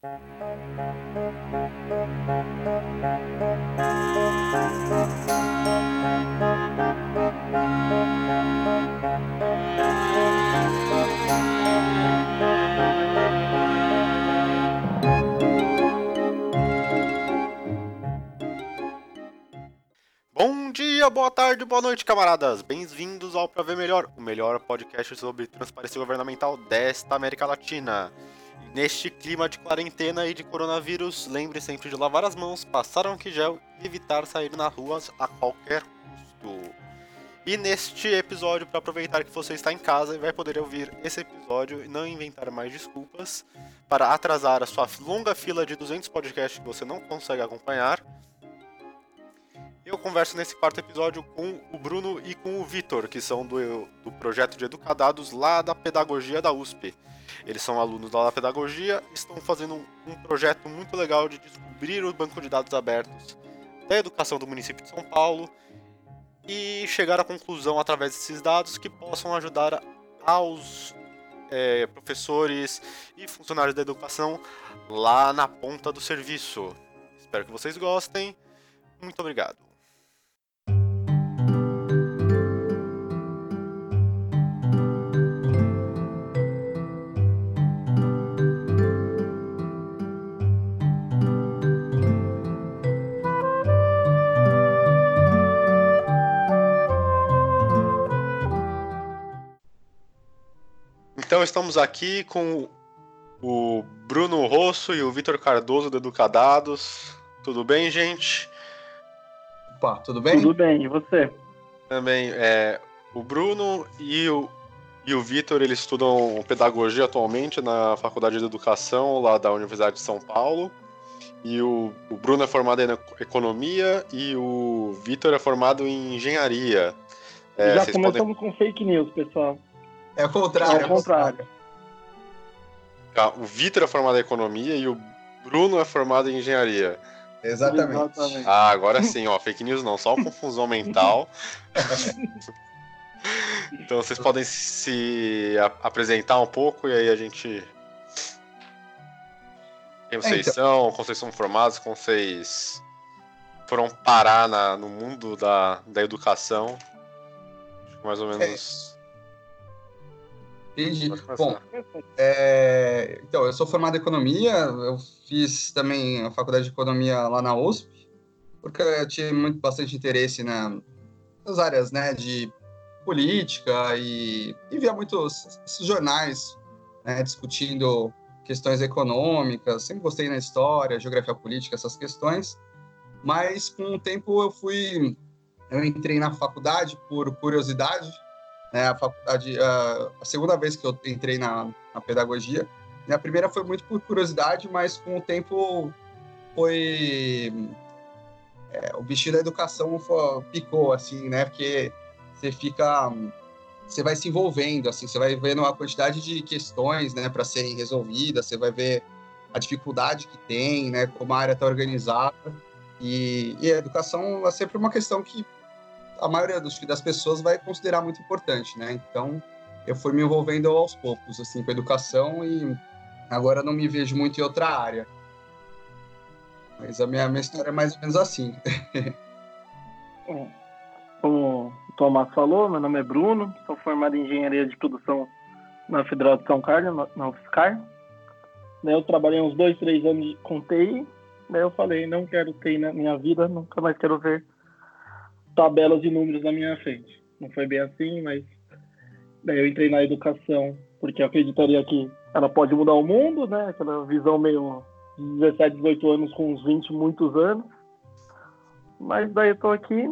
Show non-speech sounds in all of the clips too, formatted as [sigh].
Bom dia, boa tarde, boa noite, camaradas! Bem-vindos ao Pra Ver Melhor, o melhor podcast sobre transparência governamental desta América Latina. Neste clima de quarentena e de coronavírus, lembre sempre de lavar as mãos, passar álcool e evitar sair nas ruas a qualquer custo. E neste episódio, para aproveitar que você está em casa e vai poder ouvir esse episódio e não inventar mais desculpas para atrasar a sua longa fila de 200 podcasts que você não consegue acompanhar, eu converso nesse quarto episódio com o Bruno e com o Vitor, que são do, do projeto de Educadados lá da Pedagogia da USP. Eles são alunos da Pedagogia estão fazendo um, um projeto muito legal de descobrir o banco de dados abertos da educação do município de São Paulo e chegar à conclusão através desses dados que possam ajudar aos é, professores e funcionários da educação lá na ponta do serviço. Espero que vocês gostem. Muito obrigado. Então estamos aqui com o Bruno Rosso e o Vitor Cardoso do Educadados. Tudo bem, gente? Opa, tudo bem? Tudo bem, e você? Também, é, o Bruno e o, e o Vitor, eles estudam pedagogia atualmente na Faculdade de Educação lá da Universidade de São Paulo. E o, o Bruno é formado em economia e o Vitor é formado em engenharia. É, Já começamos com fake news, pessoal. É o contrário. É o contrário. Tá, o Vitor é formado em economia e o Bruno é formado em engenharia. Exatamente. Exatamente. Ah, agora sim, ó, fake news não, só confusão mental. [laughs] então vocês podem se apresentar um pouco e aí a gente. Quem vocês então. são, como vocês são formados, como vocês foram parar na- no mundo da, da educação. Acho que mais ou menos. Entendi. Bom, é, então, eu sou formado em economia, eu fiz também a faculdade de economia lá na USP, porque eu tinha muito, bastante interesse na, nas áreas né, de política e, e via muitos jornais né, discutindo questões econômicas, sempre gostei na história, geografia política, essas questões, mas com o tempo eu fui, eu entrei na faculdade por curiosidade, né, a faculdade, a, segunda vez que eu entrei na, na pedagogia, a primeira foi muito por curiosidade, mas com o tempo foi é, o bichinho da educação foi, picou assim, né, porque você fica você vai se envolvendo assim, você vai vendo uma quantidade de questões, né, para serem resolvidas, você vai ver a dificuldade que tem, né, como a área está organizada. E, e a educação é sempre uma questão que a maioria dos, das pessoas vai considerar muito importante, né? Então, eu fui me envolvendo aos poucos, assim, com educação e agora não me vejo muito em outra área. Mas a minha, minha história é mais ou menos assim. [laughs] Como o Tomás falou, meu nome é Bruno, sou formado em engenharia de produção na Federal de São Carlos, na- UFSCar. Eu trabalhei uns dois, três anos com TI. Daí eu falei, não quero TI na minha vida, nunca mais quero ver tabelas e números na minha frente. Não foi bem assim, mas daí eu entrei na educação, porque eu acreditaria que ela pode mudar o mundo, né? Aquela visão meio de 17, 18 anos com uns 20, muitos anos. Mas daí eu tô aqui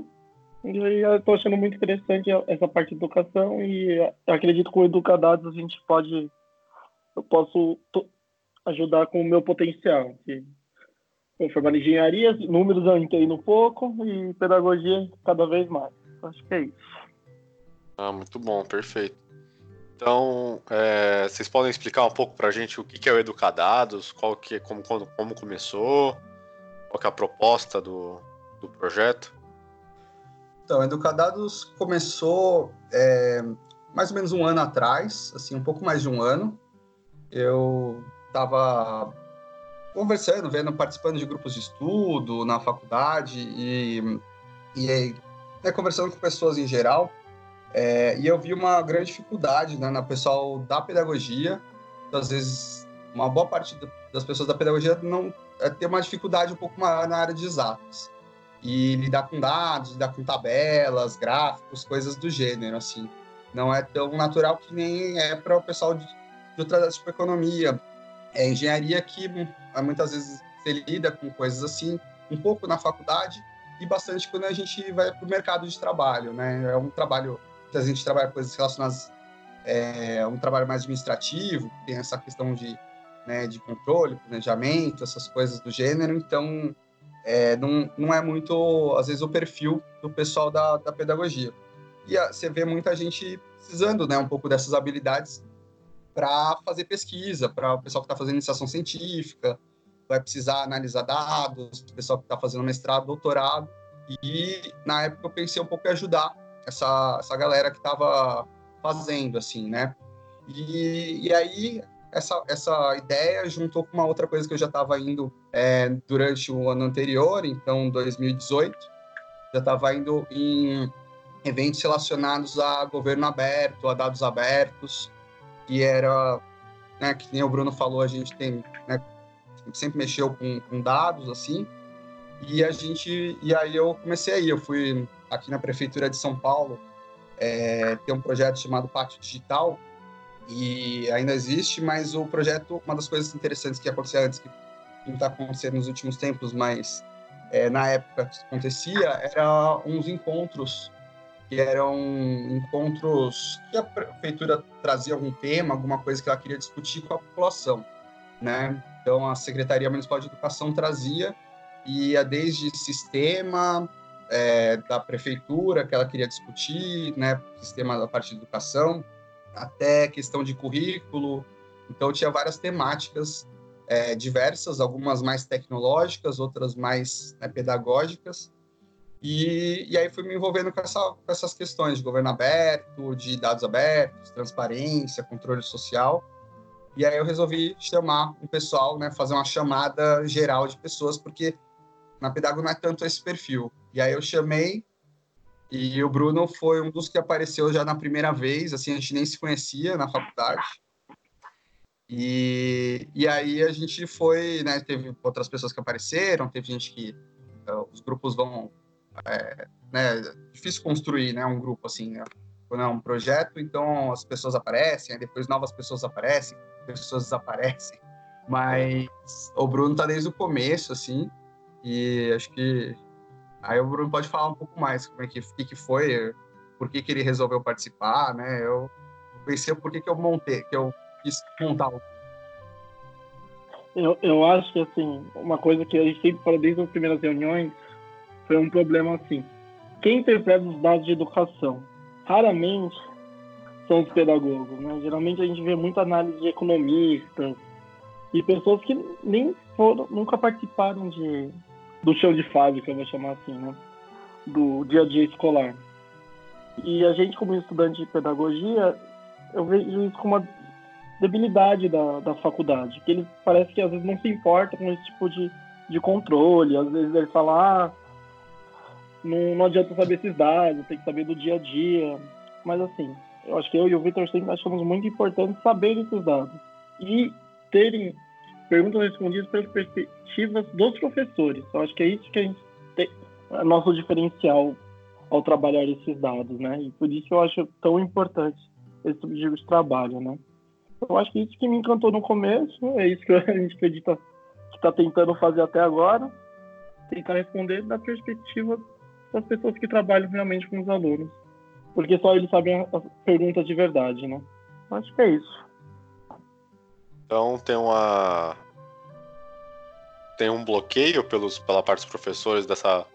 e eu tô achando muito interessante essa parte de educação e acredito que com Educadados a gente pode, eu posso ajudar com o meu potencial. Que eu formado em engenharia, números eu entendo um pouco e pedagogia cada vez mais. Acho que é isso. Ah, muito bom, perfeito. Então, é, vocês podem explicar um pouco pra gente o que que é o Educadados, qual que é, como, como, como começou, qual que é a proposta do, do projeto? Então, Educadados começou é, mais ou menos um ano atrás, assim, um pouco mais de um ano. Eu estava conversando, vendo, participando de grupos de estudo na faculdade e, e né, conversando com pessoas em geral. É, e eu vi uma grande dificuldade né, na pessoal da pedagogia. Então, às vezes, uma boa parte das pessoas da pedagogia não é, tem uma dificuldade um pouco maior na área de exatas e lidar com dados, lidar com tabelas, gráficos, coisas do gênero, assim. Não é tão natural que nem é para o pessoal de, de outras tipo economia. É engenharia que muitas vezes se lida com coisas assim, um pouco na faculdade e bastante quando a gente vai para o mercado de trabalho, né? É um trabalho a gente trabalha coisas relacionadas é um trabalho mais administrativo, tem essa questão de, né, de controle, planejamento, essas coisas do gênero, então é, não, não é muito, às vezes, o perfil do pessoal da, da pedagogia. E a, você vê muita gente precisando né, um pouco dessas habilidades para fazer pesquisa, para o pessoal que está fazendo iniciação científica, vai precisar analisar dados, o pessoal que está fazendo mestrado, doutorado. E na época eu pensei um pouco em ajudar essa, essa galera que estava fazendo, assim, né? E, e aí essa, essa ideia juntou com uma outra coisa que eu já estava indo é, durante o ano anterior, então 2018, já estava indo em eventos relacionados a governo aberto, a dados abertos, que era, né, que nem o Bruno falou, a gente tem, né, sempre mexeu com, com dados, assim, e a gente, e aí eu comecei aí, eu fui aqui na prefeitura de São Paulo, é, tem um projeto chamado Pátio Digital, e ainda existe, mas o projeto, uma das coisas interessantes que acontecia antes, que não está acontecendo nos últimos tempos, mas é, na época que acontecia, era uns encontros que eram encontros que a prefeitura trazia algum tema, alguma coisa que ela queria discutir com a população, né? Então a Secretaria Municipal de Educação trazia e ia desde sistema é, da prefeitura que ela queria discutir, né? Sistema da parte de educação, até questão de currículo. Então, tinha várias temáticas é, diversas, algumas mais tecnológicas, outras mais né, pedagógicas. E, e aí fui me envolvendo com, essa, com essas questões de governo aberto, de dados abertos, transparência, controle social. E aí eu resolvi chamar um pessoal, né, fazer uma chamada geral de pessoas, porque na Pedago não é tanto esse perfil. E aí eu chamei e o Bruno foi um dos que apareceu já na primeira vez, assim, a gente nem se conhecia na faculdade. E, e aí a gente foi, né, teve outras pessoas que apareceram, teve gente que uh, os grupos vão, é, né, difícil construir, né, um grupo assim, né, quando é um projeto, então as pessoas aparecem, depois novas pessoas aparecem, pessoas desaparecem, mas o Bruno tá desde o começo, assim, e acho que Aí o Bruno pode falar um pouco mais como é que, que, que foi, por que, que ele resolveu participar, né? Eu pensei por que, que eu montei, que eu quis montar o eu, eu acho que, assim, uma coisa que a gente sempre fala desde as primeiras reuniões foi um problema, assim. Quem interpreta os dados de educação? Raramente são os pedagogos, né? Geralmente a gente vê muita análise de economistas e pessoas que nem foram, nunca participaram de, do chão de fábrica, eu vou chamar assim, né? Do dia a dia escolar. E a gente, como estudante de pedagogia, eu vejo isso como uma debilidade da, da faculdade, que eles parece que às vezes não se importa com esse tipo de, de controle, às vezes eles falam, ah, não, não adianta saber esses dados, tem que saber do dia a dia. Mas assim, eu acho que eu e o Victor sempre achamos muito importante saber esses dados e terem perguntas respondidas pelas perspectivas dos professores. Eu acho que é isso que a gente tem, é nosso diferencial ao trabalhar esses dados, né? E por isso eu acho tão importante esse tipo de trabalho, né? Eu acho que isso que me encantou no começo, é isso que [laughs] a gente acredita que está tentando fazer até agora, tentar responder da perspectiva das pessoas que trabalham realmente com os alunos, porque só eles sabem as perguntas de verdade, né? Acho que é isso. Então tem uma. Tem um bloqueio pelos, pela parte dos professores dessa,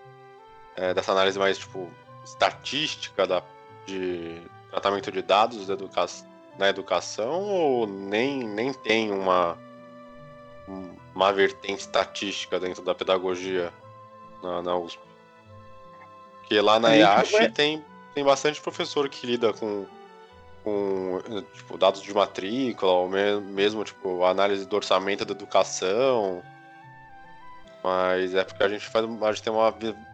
é, dessa análise mais tipo estatística da, de tratamento de dados da educa na educação ou nem, nem tem uma, uma vertente estatística dentro da pedagogia na, na USP? Porque lá na IASH tem, tem bastante professor que lida com com tipo, dados de matrícula, ou mesmo tipo, análise do orçamento da educação. Mas é porque a gente faz, a gente tem uma,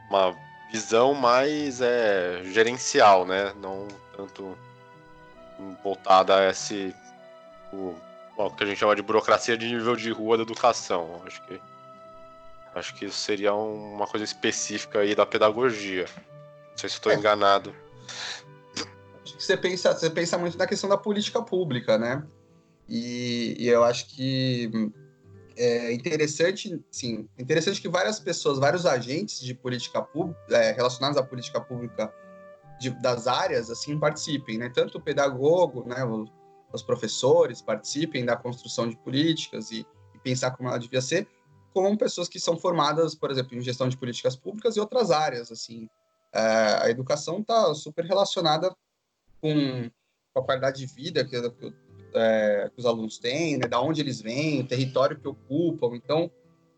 uma visão mais é, gerencial, né? Não tanto voltada a esse o, o, que a gente chama de burocracia de nível de rua da educação. Acho que acho que isso seria uma coisa específica aí da pedagogia. Não sei se estou é. enganado. Você pensa, você pensa muito na questão da política pública, né? E, e eu acho que é interessante, sim, interessante que várias pessoas, vários agentes de política pública, é, relacionados à política pública de, das áreas, assim, participem, né? Tanto o pedagogo, né, os, os professores participem da construção de políticas e, e, pensar como ela devia ser, como pessoas que são formadas, por exemplo, em gestão de políticas públicas e outras áreas, assim. É, a educação está super relacionada com, com, a qualidade de vida que, que é, que os alunos têm, né, da onde eles vêm, o território que ocupam. Então,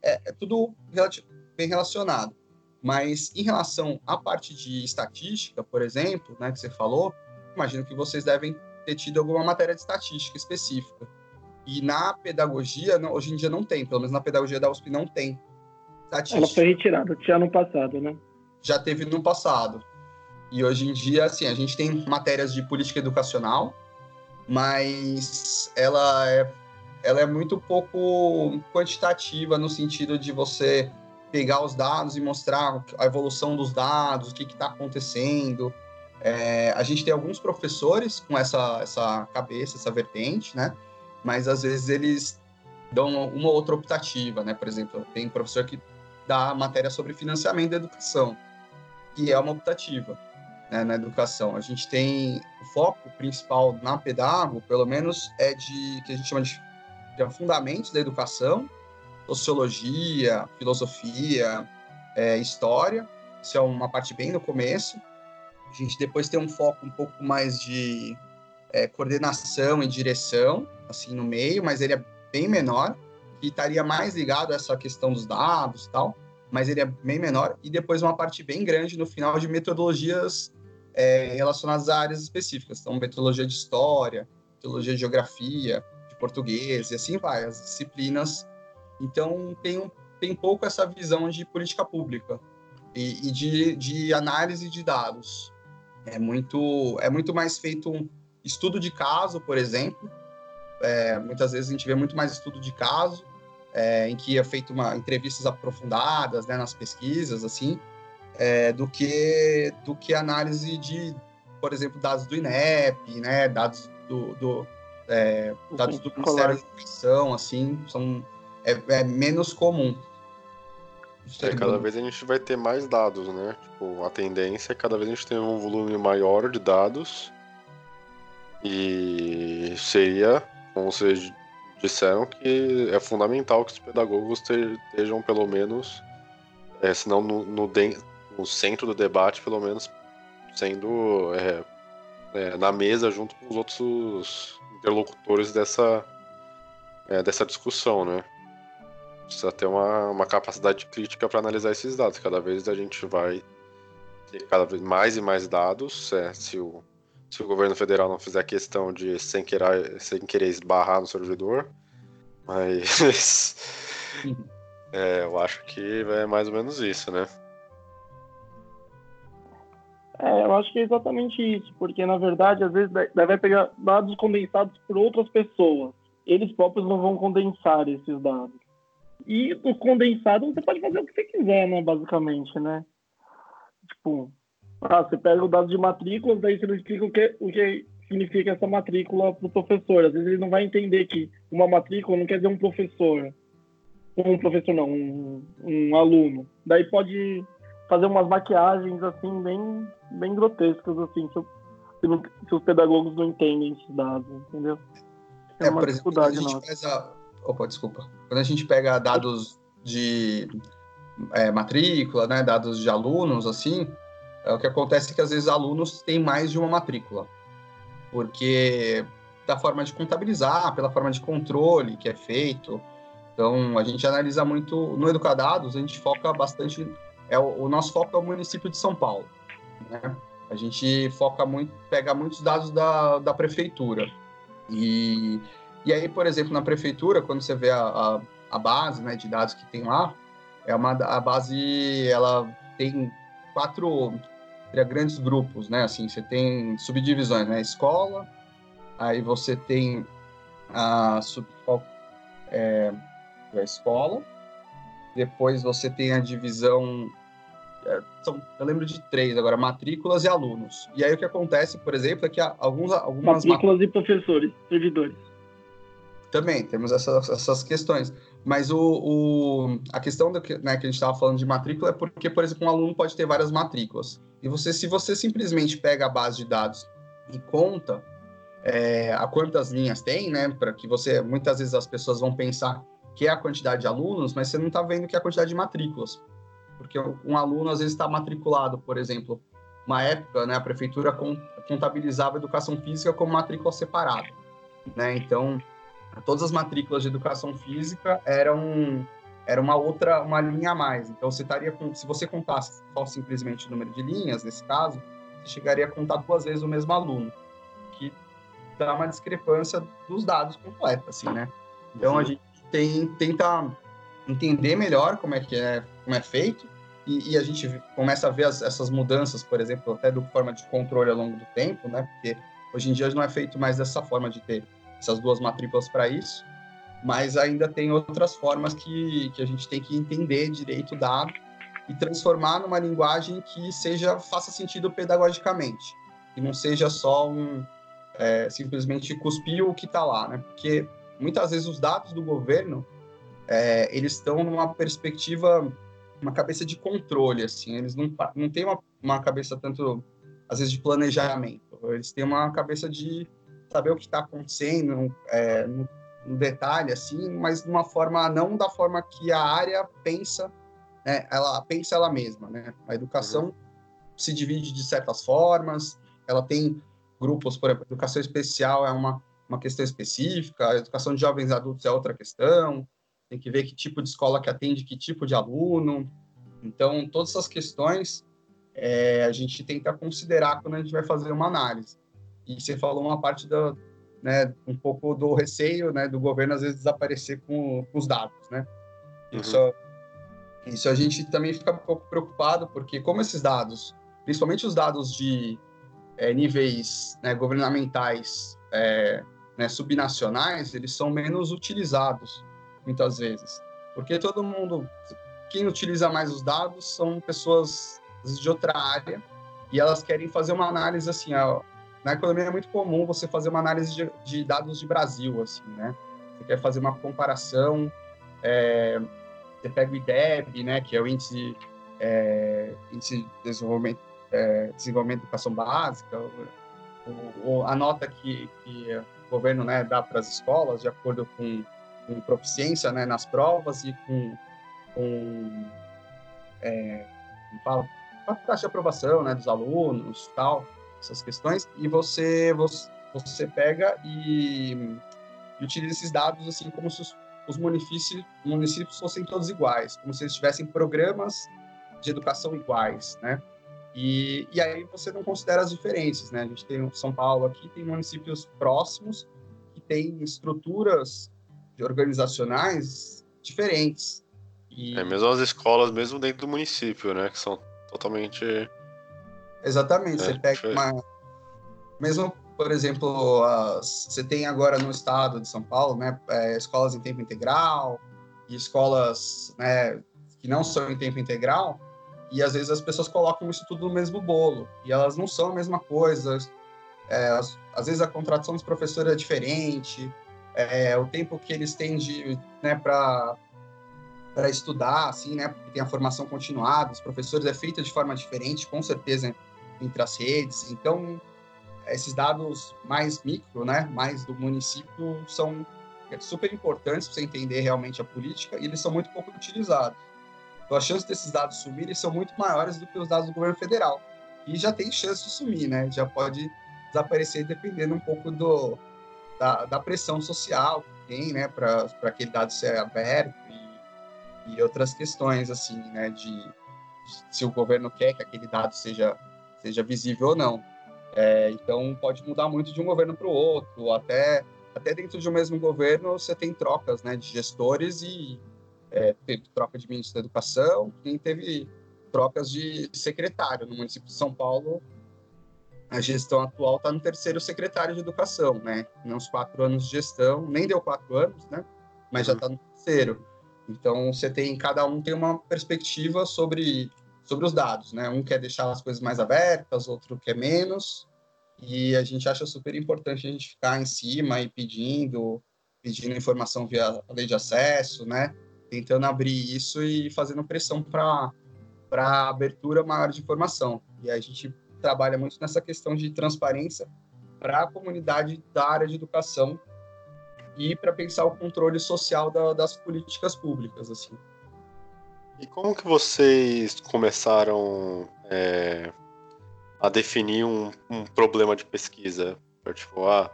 é, é tudo bem relacionado. Mas em relação à parte de estatística, por exemplo, né, que você falou, imagino que vocês devem ter tido alguma matéria de estatística específica. E na pedagogia, não, hoje em dia não tem, pelo menos na pedagogia da USP não tem. Ela foi retirada, tinha no passado, né? Já teve no passado. E hoje em dia, assim, a gente tem matérias de política educacional, mas ela é, ela é muito pouco quantitativa no sentido de você pegar os dados e mostrar a evolução dos dados, o que está acontecendo. É, a gente tem alguns professores com essa, essa cabeça, essa vertente, né? Mas às vezes eles dão uma outra optativa, né? Por exemplo, tem professor que dá matéria sobre financiamento da educação, que é uma optativa né, na educação. A gente tem o foco principal na pedago, pelo menos, é de que a gente chama de, de fundamentos da educação, sociologia, filosofia, é, história. Isso é uma parte bem no começo. A gente depois tem um foco um pouco mais de é, coordenação e direção, assim, no meio, mas ele é bem menor, e estaria mais ligado a essa questão dos dados e tal, mas ele é bem menor. E depois uma parte bem grande no final de metodologias é, relacionadas a áreas específicas. Então, metodologia de história, metodologia de geografia, de português, e assim vai, as disciplinas. Então, tem, tem pouco essa visão de política pública e, e de, de análise de dados. É muito, é muito mais feito um estudo de caso, por exemplo. É, muitas vezes a gente vê muito mais estudo de caso, é, em que é feito uma entrevistas aprofundadas né, nas pesquisas, assim, é, do que do que análise de, por exemplo, dados do INEP, né, dados do, do é, dados do Ministério da Educação, assim, são é, é menos comum. É, cada vez a gente vai ter mais dados, né? Tipo, a tendência é cada vez a gente ter um volume maior de dados e seria, como vocês disseram, que é fundamental que os pedagogos estejam pelo menos, é, se não no, no, o centro do debate, pelo menos sendo é, é, na mesa junto com os outros interlocutores dessa, é, dessa discussão, né? Precisa ter uma, uma capacidade crítica para analisar esses dados. Cada vez a gente vai ter cada vez mais e mais dados. É, se, o, se o governo federal não fizer questão de sem querer, sem querer esbarrar no servidor, mas [laughs] é, eu acho que é mais ou menos isso, né? É, eu acho que é exatamente isso, porque na verdade, às vezes, vai pegar dados condensados por outras pessoas. Eles próprios não vão condensar esses dados. E o condensado você pode fazer o que você quiser, né, basicamente, né? Tipo, ah, você pega o dado de matrícula, daí você não explica o que, o que significa essa matrícula para o professor. Às vezes ele não vai entender que uma matrícula não quer dizer um professor. Um professor não, um, um aluno. Daí pode fazer umas maquiagens assim bem, bem grotescas assim, se, se, se os pedagogos não entendem esses dados, entendeu? É, é por exemplo, quando a gente faz a... Opa, desculpa. Quando a gente pega dados de é, matrícula, né, dados de alunos, assim, é, o que acontece é que às vezes alunos têm mais de uma matrícula, porque da forma de contabilizar, pela forma de controle que é feito. Então, a gente analisa muito no Educadados, a gente foca bastante é o, nosso foco é o município de São Paulo. Né? A gente foca muito, pega muitos dados da, da prefeitura. E, e aí, por exemplo, na prefeitura, quando você vê a, a, a base né, de dados que tem lá, é uma a base, ela tem quatro grandes grupos, né? Assim, você tem subdivisões, né? Escola, aí você tem a sub, é, a escola, depois você tem a divisão é, são, eu lembro de três agora, matrículas e alunos. E aí o que acontece, por exemplo, é que alguns, algumas... Matrículas mat... e professores, servidores. Também, temos essas, essas questões. Mas o, o, a questão do que, né, que a gente estava falando de matrícula é porque, por exemplo, um aluno pode ter várias matrículas. E você, se você simplesmente pega a base de dados e conta é, a quantas linhas tem, né, para que você, muitas vezes as pessoas vão pensar que é a quantidade de alunos, mas você não está vendo que é a quantidade de matrículas. Porque um aluno, às vezes, está matriculado, por exemplo, uma época, né, a prefeitura contabilizava a educação física como matrícula separada. Né? Então, todas as matrículas de educação física eram era uma outra uma linha a mais. Então você estaria com, se você contasse só simplesmente o número de linhas nesse caso, você chegaria a contar duas vezes o mesmo aluno, que dá uma discrepância dos dados completa, assim, né? Então a gente tem tenta entender melhor como é que é como é feito e, e a gente começa a ver as, essas mudanças, por exemplo, até do forma de controle ao longo do tempo, né? Porque hoje em dia não é feito mais dessa forma de ter essas duas matrículas para isso, mas ainda tem outras formas que, que a gente tem que entender direito dado e transformar numa linguagem que seja faça sentido pedagogicamente e não seja só um é, simplesmente cuspir o que está lá, né? Porque muitas vezes os dados do governo é, eles estão numa perspectiva, uma cabeça de controle, assim, eles não, não têm uma, uma cabeça tanto às vezes de planejamento, eles têm uma cabeça de saber o que está acontecendo é, no, no, detalhe, assim, mas de uma forma, não da forma que a área pensa, né, ela pensa ela mesma, né? A educação uhum. se divide de certas formas, ela tem grupos, por exemplo, educação especial é uma, uma questão específica, a educação de jovens adultos é outra questão, tem que ver que tipo de escola que atende que tipo de aluno. Então, todas essas questões é, a gente tenta considerar quando a gente vai fazer uma análise. E você falou uma parte da, né, um pouco do receio, né, do governo às vezes desaparecer com, com os dados, né? Uhum. Isso, isso a gente também fica um pouco preocupado, porque como esses dados, principalmente os dados de é, níveis né, governamentais é, né, subnacionais, eles são menos utilizados muitas vezes, porque todo mundo, quem utiliza mais os dados são pessoas de outra área e elas querem fazer uma análise assim, ó, na economia é muito comum você fazer uma análise de, de dados de Brasil, assim, né? Você quer fazer uma comparação, é, você pega o IDEB, né, que é o índice, é, índice de desenvolvimento, é, desenvolvimento de educação básica, o, o, a nota que, que o governo né, dá para as escolas de acordo com, com proficiência né, nas provas e com, com é, fala, a taxa de aprovação né, dos alunos tal essas questões, e você, você, pega e, e utiliza esses dados assim como se os, os municípios, municípios fossem todos iguais, como se eles tivessem programas de educação iguais, né? E, e aí você não considera as diferenças, né? A gente tem São Paulo aqui, tem municípios próximos que têm estruturas organizacionais diferentes. E... É, mesmo as escolas, mesmo dentro do município, né? Que são totalmente Exatamente. É, você pega uma. Mesmo, por exemplo, as... você tem agora no estado de São Paulo, né, é, escolas em tempo integral e escolas né, que não são em tempo integral, e às vezes as pessoas colocam isso tudo no mesmo bolo, e elas não são a mesma coisa. É, às vezes a contratação dos professores é diferente, é, o tempo que eles têm de, né, para para estudar, assim, né, porque tem a formação continuada, os professores é feita de forma diferente, com certeza entre as redes. Então, esses dados mais micro, né, mais do município, são super importantes para você entender realmente a política e eles são muito pouco utilizados. Então, as chances desses dados sumirem são muito maiores do que os dados do governo federal. E já tem chance de sumir, né? Já pode desaparecer dependendo um pouco do, da, da pressão social que tem, né, para aquele dado ser aberto e, e outras questões, assim, né, de se o governo quer que aquele dado seja seja visível ou não. É, então pode mudar muito de um governo para o outro, até até dentro de um mesmo governo você tem trocas, né, de gestores e, é, teve troca de ministro da Educação, quem teve trocas de secretário. No município de São Paulo, a gestão atual está no terceiro secretário de Educação, né? Nos quatro anos de gestão, nem deu quatro anos, né? Mas já está no terceiro. Então, você tem, cada um tem uma perspectiva sobre, sobre os dados, né? Um quer deixar as coisas mais abertas, outro quer menos, e a gente acha super importante a gente ficar em cima e pedindo, pedindo informação via lei de acesso, né? Tentando abrir isso e fazendo pressão para para abertura maior de informação. E a gente trabalha muito nessa questão de transparência para a comunidade da área de educação e para pensar o controle social da, das políticas públicas, assim. E como que vocês começaram é, a definir um, um, problema de pesquisa? Tipo, ah,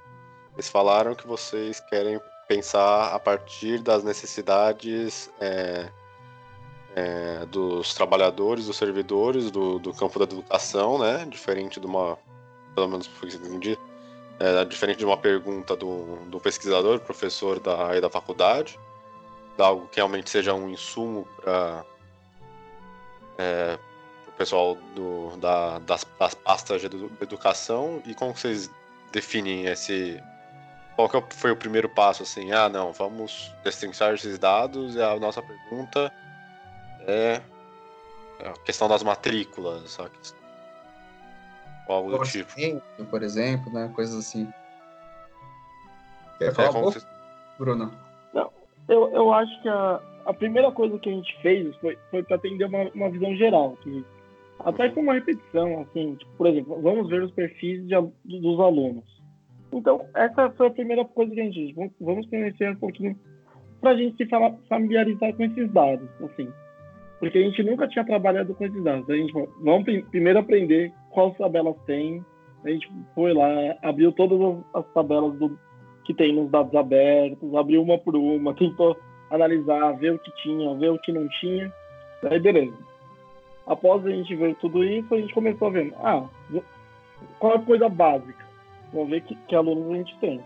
eles falaram que vocês querem pensar a partir das necessidades é, é, dos trabalhadores, dos servidores do, do campo da educação, né? Diferente de uma, pelo menos foi que entendi, é, diferente de uma pergunta do, do pesquisador, professor da, da faculdade, de algo que realmente seja um insumo para é, o pessoal do, da, das, das pastas de educação e como vocês definem esse qual que foi o primeiro passo assim ah não vamos destrinchar esses dados e a nossa pergunta é a questão das matrículas, sabe? Ou algo do tipo. Por exemplo, né? Coisas assim. Quer falar é, um pouco, você... Bruno? Não, eu, eu acho que a, a primeira coisa que a gente fez foi, foi para atender uma, uma visão geral. Que, até com uma repetição, assim, tipo, por exemplo, vamos ver os perfis de, dos alunos. Então, essa foi a primeira coisa que a gente fez. Vamos conhecer um pouquinho para a gente se familiarizar com esses dados, assim porque a gente nunca tinha trabalhado com esses dados. A gente vamos primeiro aprender quais tabelas tem. A gente foi lá, abriu todas as tabelas do, que tem nos dados abertos, abriu uma por uma, tentou analisar, ver o que tinha, ver o que não tinha. Aí beleza. Após a gente ver tudo isso, a gente começou a ver, ah, qual é a coisa básica? Vamos ver que, que alunos a gente tem.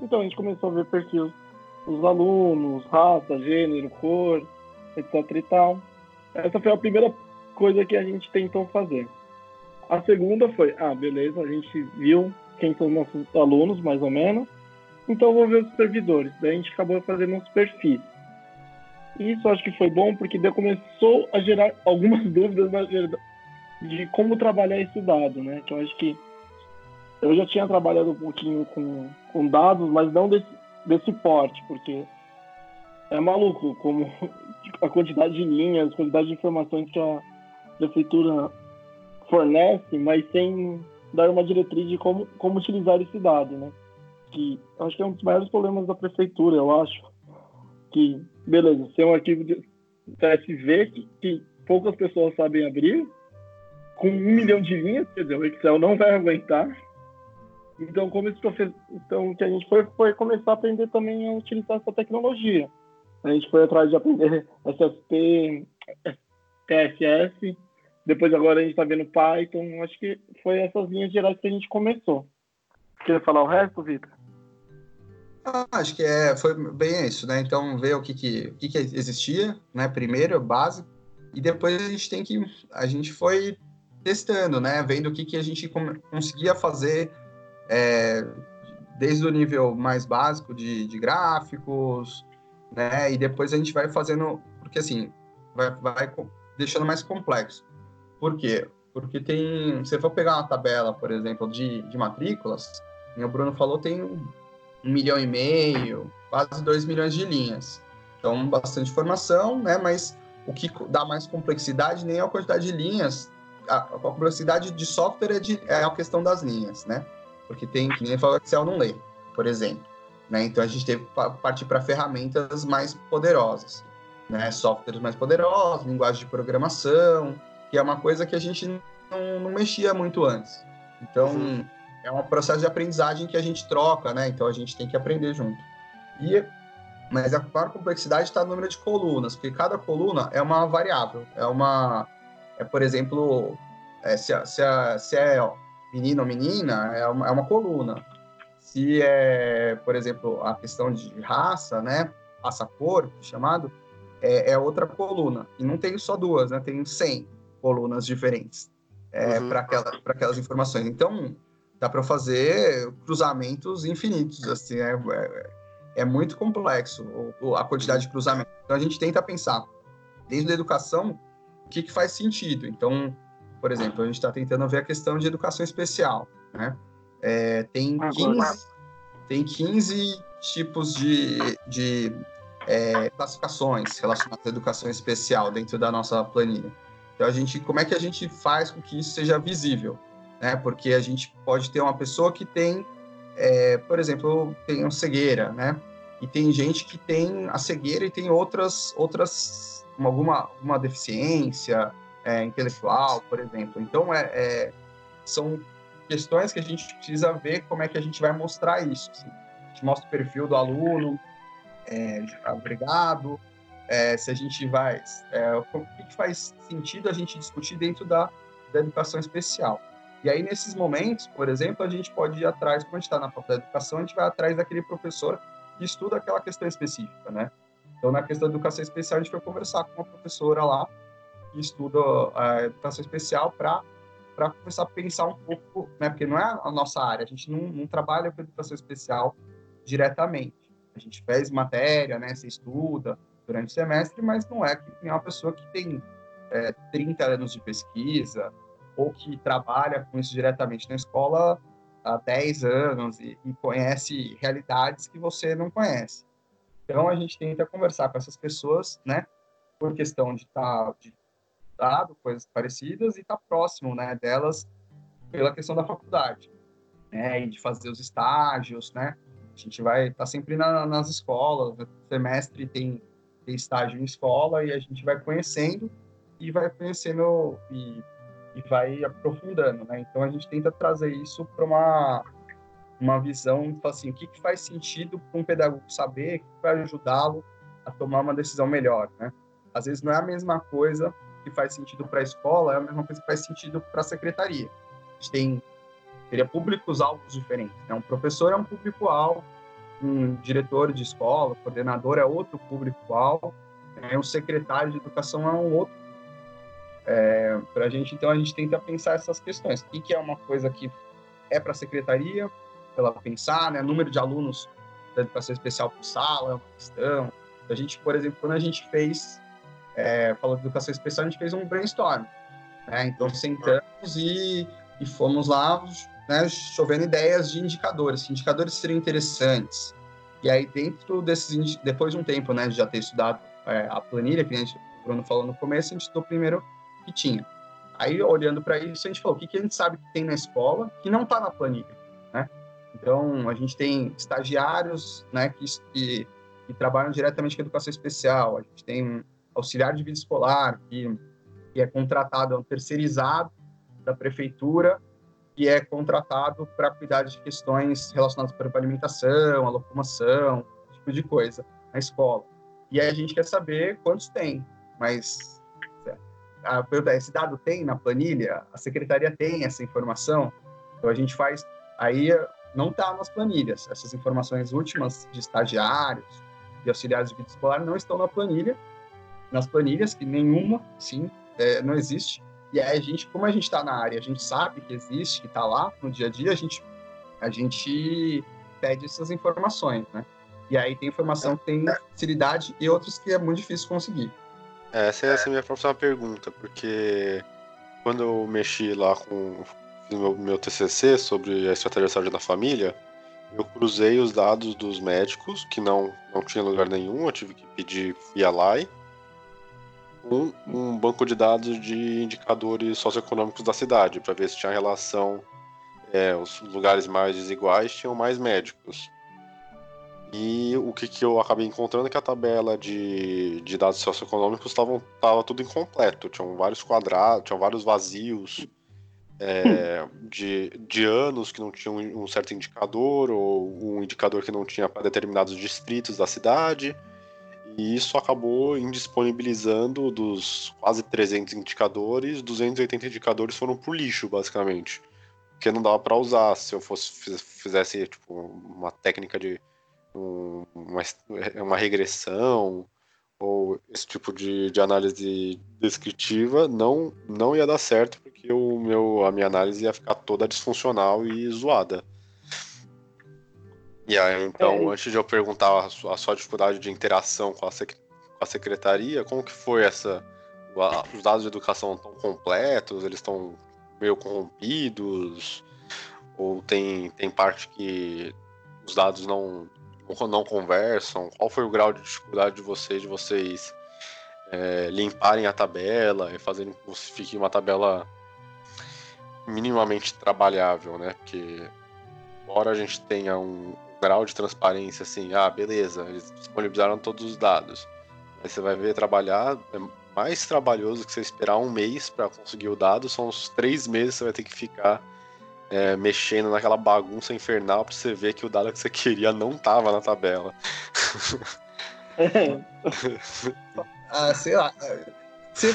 Então a gente começou a ver perfis dos alunos, raça, gênero, cor, etc e tal. Essa foi a primeira coisa que a gente tentou fazer. A segunda foi, ah, beleza, a gente viu quem são nossos alunos, mais ou menos, então vou ver os servidores. Daí a gente acabou fazendo uns perfis. Isso acho que foi bom porque começou a gerar algumas [laughs] dúvidas na de como trabalhar esse dado, né? Que eu acho que eu já tinha trabalhado um pouquinho com, com dados, mas não desse, desse porte, porque é maluco como [laughs] a quantidade de linhas, a quantidade de informações que a prefeitura fornece, mas sem dar uma diretriz de como, como utilizar esse dado, né? Que acho que é um dos maiores problemas da prefeitura, eu acho. Que, beleza, ser um arquivo de CSV que, que poucas pessoas sabem abrir, com um milhão de linhas, quer dizer, o Excel não vai aguentar. Então, como esse professor, então, que a gente foi, foi começar a aprender também a utilizar essa tecnologia. A gente foi atrás de aprender [laughs] SSP, TSS, depois agora a gente está vendo Python. Acho que foi essas linhas gerais que a gente começou. Quer falar o resto, Vitor? Ah, acho que é, foi bem isso, né? Então, ver o que, que, que, que existia, né? Primeiro, básico, e depois a gente tem que. A gente foi testando, né? Vendo o que, que a gente conseguia fazer é, desde o nível mais básico de, de gráficos, né? E depois a gente vai fazendo, porque assim, vai, vai deixando mais complexo. Por quê? Porque tem, se for pegar uma tabela, por exemplo, de, de matrículas, como o Bruno falou, tem um, milhão e meio, quase dois milhões de linhas. Então, bastante informação, né? Mas o que dá mais complexidade nem é a quantidade de linhas, a, a complexidade de software é, de, é a questão das linhas, né? Porque tem, que nem fala Excel não lê, por exemplo. Né? Então a gente teve que partir para ferramentas mais poderosas, né? softwares mais poderosos, linguagem de programação, que é uma coisa que a gente não, não mexia muito antes. Então uhum. É um processo de aprendizagem que a gente troca, né? então a gente tem que aprender junto. E mas a maior complexidade está no número de colunas, porque cada coluna é uma variável, é uma, é por exemplo, é, se, se, se é menino ou menina, é uma, é uma coluna. Se é, por exemplo, a questão de raça, né, raça-cor, chamado, é, é, outra coluna. E não tem só duas, né? Tem 100 colunas diferentes é, uhum. para aquela, aquelas informações. Então, dá para fazer cruzamentos infinitos, assim, é, é, é muito complexo a quantidade de cruzamentos. Então, a gente tenta pensar, desde a educação, o que, que faz sentido. Então, por exemplo, a gente está tentando ver a questão de educação especial, né? É, tem, 15, tem 15 tipos de, de é, classificações relacionadas à educação especial dentro da nossa planilha. Então, a gente, como é que a gente faz com que isso seja visível? Né? Porque a gente pode ter uma pessoa que tem, é, por exemplo, tem cegueira, né? E tem gente que tem a cegueira e tem outras, outras alguma, uma deficiência é, intelectual, por exemplo. Então, é, é, são questões que a gente precisa ver como é que a gente vai mostrar isso. Assim. A gente mostra o perfil do aluno, é, obrigado, é, se a gente vai. É, o que faz sentido a gente discutir dentro da, da educação especial. E aí, nesses momentos, por exemplo, a gente pode ir atrás, quando a gente está na de educação, a gente vai atrás daquele professor que estuda aquela questão específica, né? Então, na questão da educação especial, a gente foi conversar com uma professora lá que estuda a educação especial para para começar a pensar um pouco, né? Porque não é a nossa área, a gente não, não trabalha com educação especial diretamente. A gente faz matéria, né? Você estuda, durante o semestre, mas não é que tem uma pessoa que tem é, 30 anos de pesquisa ou que trabalha com isso diretamente na escola há 10 anos e, e conhece realidades que você não conhece. Então a gente tenta conversar com essas pessoas, né, por questão de estar tá, de dado coisas parecidas e estar tá próximo, né, delas pela questão da faculdade, né, e de fazer os estágios, né. A gente vai estar tá sempre na, nas escolas, no semestre tem ter estágio em escola e a gente vai conhecendo e vai conhecendo e, e vai aprofundando, né? Então a gente tenta trazer isso para uma uma visão, assim, o que, que faz sentido para um pedagogo saber, que vai ajudá-lo a tomar uma decisão melhor, né? Às vezes não é a mesma coisa que faz sentido para a escola, é a mesma coisa que faz sentido para a secretaria. A gente tem teria públicos-alvos diferentes. Né? Um professor é um público-alvo, um diretor de escola, coordenador é outro público-alvo, né? um secretário de educação é um outro. É, para a gente, então, a gente tenta pensar essas questões. O que, é uma coisa que é para a secretaria, ela pensar, né? Número de alunos da educação especial por sala é uma questão. A gente, por exemplo, quando a gente fez, é, falando de educação especial, a gente fez um brainstorm. Né? Então, sentamos e, e fomos lá né, chovendo ideias de indicadores, que indicadores seriam interessantes. E aí, dentro desses, depois de um tempo, né, de já ter estudado é, a planilha, que a gente, o Bruno falou no começo, a gente estudou primeiro que tinha. Aí, olhando para isso, a gente falou, o que, que a gente sabe que tem na escola que não está na planilha, né? Então, a gente tem estagiários, né, que, que, que, trabalham diretamente com educação especial, a gente tem um auxiliar de vida escolar, que, que é contratado, é um terceirizado da prefeitura, que é contratado para cuidar de questões relacionadas com a alimentação, a locomoção, esse tipo de coisa, na escola. E aí a gente quer saber quantos tem, mas a, esse dado tem na planilha, a secretaria tem essa informação, então a gente faz, aí não está nas planilhas, essas informações últimas de estagiários, de auxiliares de vida escolar não estão na planilha, nas planilhas, que nenhuma, sim, é, não existe, e aí a gente, como a gente está na área, a gente sabe que existe, que está lá no dia a dia, a gente, a gente pede essas informações, né? E aí tem informação que tem facilidade e outras que é muito difícil conseguir. É, essa é a minha próxima pergunta, porque quando eu mexi lá com meu, meu TCC sobre a estratégia de saúde da família, eu cruzei os dados dos médicos, que não, não tinha lugar nenhum, eu tive que pedir via LAI, um, um banco de dados de indicadores socioeconômicos da cidade, para ver se tinha relação, é, os lugares mais desiguais tinham mais médicos. E o que, que eu acabei encontrando é que a tabela de, de dados socioeconômicos estava tava tudo incompleto, tinham vários quadrados, tinham vários vazios. É, de, de anos que não tinham um certo indicador, ou um indicador que não tinha para determinados distritos da cidade. E isso acabou indisponibilizando dos quase 300 indicadores, 280 indicadores foram pro lixo, basicamente. Porque não dava para usar se eu fosse fizesse tipo, uma técnica de uma, uma regressão ou esse tipo de, de análise descritiva não, não ia dar certo porque o meu, a minha análise ia ficar toda disfuncional e zoada. E aí, então, é. antes de eu perguntar a sua, a sua dificuldade de interação com a, sec, com a secretaria, como que foi essa? Os dados de educação estão completos? Eles estão meio corrompidos? Ou tem, tem parte que os dados não, não conversam? Qual foi o grau de dificuldade de vocês, de vocês é, limparem a tabela e fazerem que fique uma tabela minimamente trabalhável, né? Porque embora a gente tenha um grau de transparência assim, ah, beleza, eles disponibilizaram todos os dados. Aí você vai ver trabalhar, é mais trabalhoso que você esperar um mês para conseguir o dado, são os três meses que você vai ter que ficar é, mexendo naquela bagunça infernal pra você ver que o dado que você queria não tava na tabela. [laughs] ah, sei lá. Você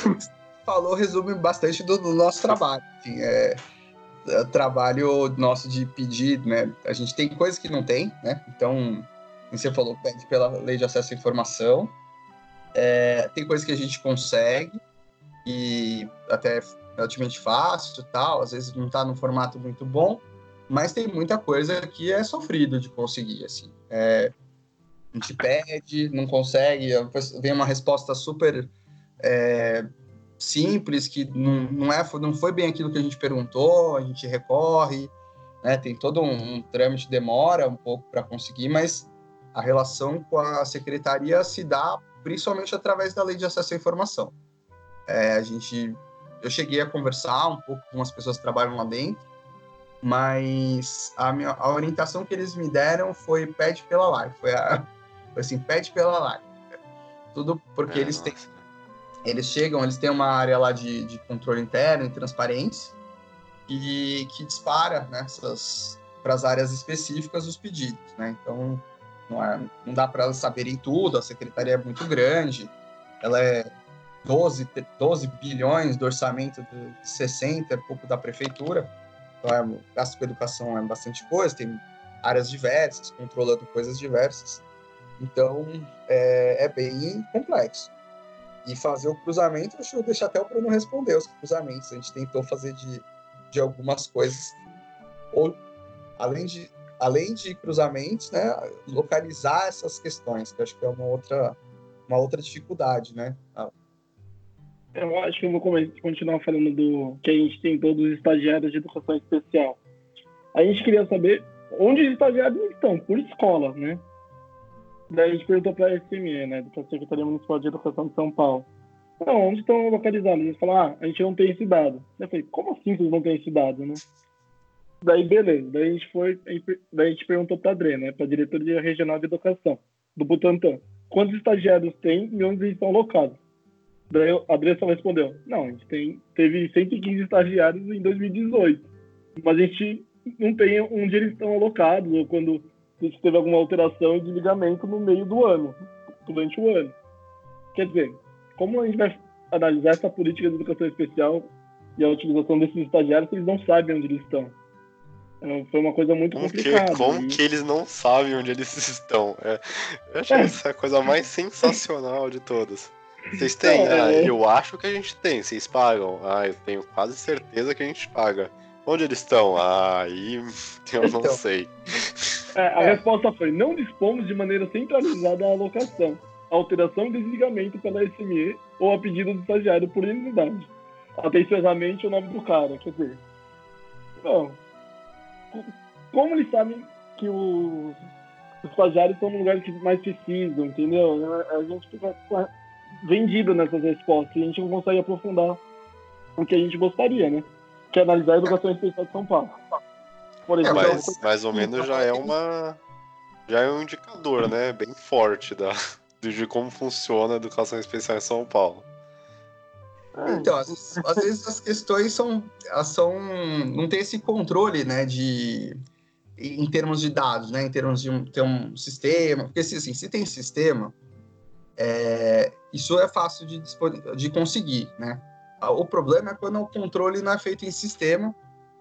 falou, resume bastante do, do nosso trabalho. Assim, é, é, trabalho nosso de pedir, né? A gente tem coisas que não tem, né? Então, você falou, pede pela lei de acesso à informação. É, tem coisas que a gente consegue e até relativamente fácil tal, às vezes não está num formato muito bom, mas tem muita coisa que é sofrido de conseguir, assim. É, a gente pede, não consegue, vem uma resposta super é, simples, que não, não, é, não foi bem aquilo que a gente perguntou, a gente recorre, né, tem todo um, um trâmite, demora um pouco para conseguir, mas a relação com a secretaria se dá principalmente através da lei de acesso à informação. É, a gente eu cheguei a conversar um pouco com as pessoas que trabalham lá dentro, mas a, minha, a orientação que eles me deram foi pede pela live, foi, a, [laughs] foi assim, pede pela live. Tudo porque é, eles têm, eles chegam, eles têm uma área lá de, de controle interno e transparência e que dispara nessas né, para as áreas específicas os pedidos, né? Então não, é, não dá para elas saberem tudo, a secretaria é muito grande, ela é 12, 12 bilhões do orçamento de 60, pouco da prefeitura. Então, é, gasto com educação é bastante coisa, tem áreas diversas, controlando coisas diversas. Então, é, é bem complexo. E fazer o cruzamento, deixa eu deixar até o Bruno responder os cruzamentos. A gente tentou fazer de, de algumas coisas. Ou, além de, além de cruzamentos, né, localizar essas questões, que acho que é uma outra, uma outra dificuldade, né? Eu acho que eu vou continuar falando do que a gente tem todos os estagiários de educação especial. A gente queria saber onde os estagiários estão, por escola, né? Daí a gente perguntou para a SME, né, da Secretaria Municipal de Educação de São Paulo. Não, onde estão localizados? Eles falaram, ah, a gente não tem esse dado. Eu falei, como assim vocês não têm esse dado, né? Daí, beleza. Daí a gente foi, daí a gente perguntou para a DRE, né, para a Diretoria Regional de Educação do Butantã, quantos estagiários tem e onde eles estão locados. Daí a Andressa respondeu: Não, a gente tem, teve 115 estagiários em 2018, mas a gente não tem onde eles estão alocados, ou quando teve alguma alteração de ligamento no meio do ano, durante o ano. Quer dizer, como a gente vai analisar essa política de educação especial e a utilização desses estagiários se eles não sabem onde eles estão? É, foi uma coisa muito como complicada. Que, como e... que eles não sabem onde eles [laughs] estão? É, eu acho é. essa a coisa mais sensacional de todas. Vocês têm? Ah, eu acho que a gente tem. Vocês pagam? Ah, eu tenho quase certeza que a gente paga. Onde eles estão? Ah, aí [laughs] eu não então, sei. É, a é. resposta foi: não dispomos de maneira centralizada da alocação, alteração e desligamento pela SME ou a pedido do estagiário por unidade. Atenciosamente o nome do cara. Quer dizer, não. Como eles sabem que os, os estagiários estão no lugar que mais precisam, entendeu? A gente fica vendido nessas respostas e a gente não consegue aprofundar o que a gente gostaria, né? Que é analisar a educação especial de São Paulo. Por exemplo, é, mas mais ou menos já é uma já é um indicador, né, bem forte da de como funciona a educação especial em São Paulo. É. Então, às, às vezes as questões são, são não tem esse controle, né, de em termos de dados, né, em termos de um, ter um sistema, porque assim, se tem sistema, é, isso é fácil de, de conseguir, né? O problema é quando o controle não é feito em sistema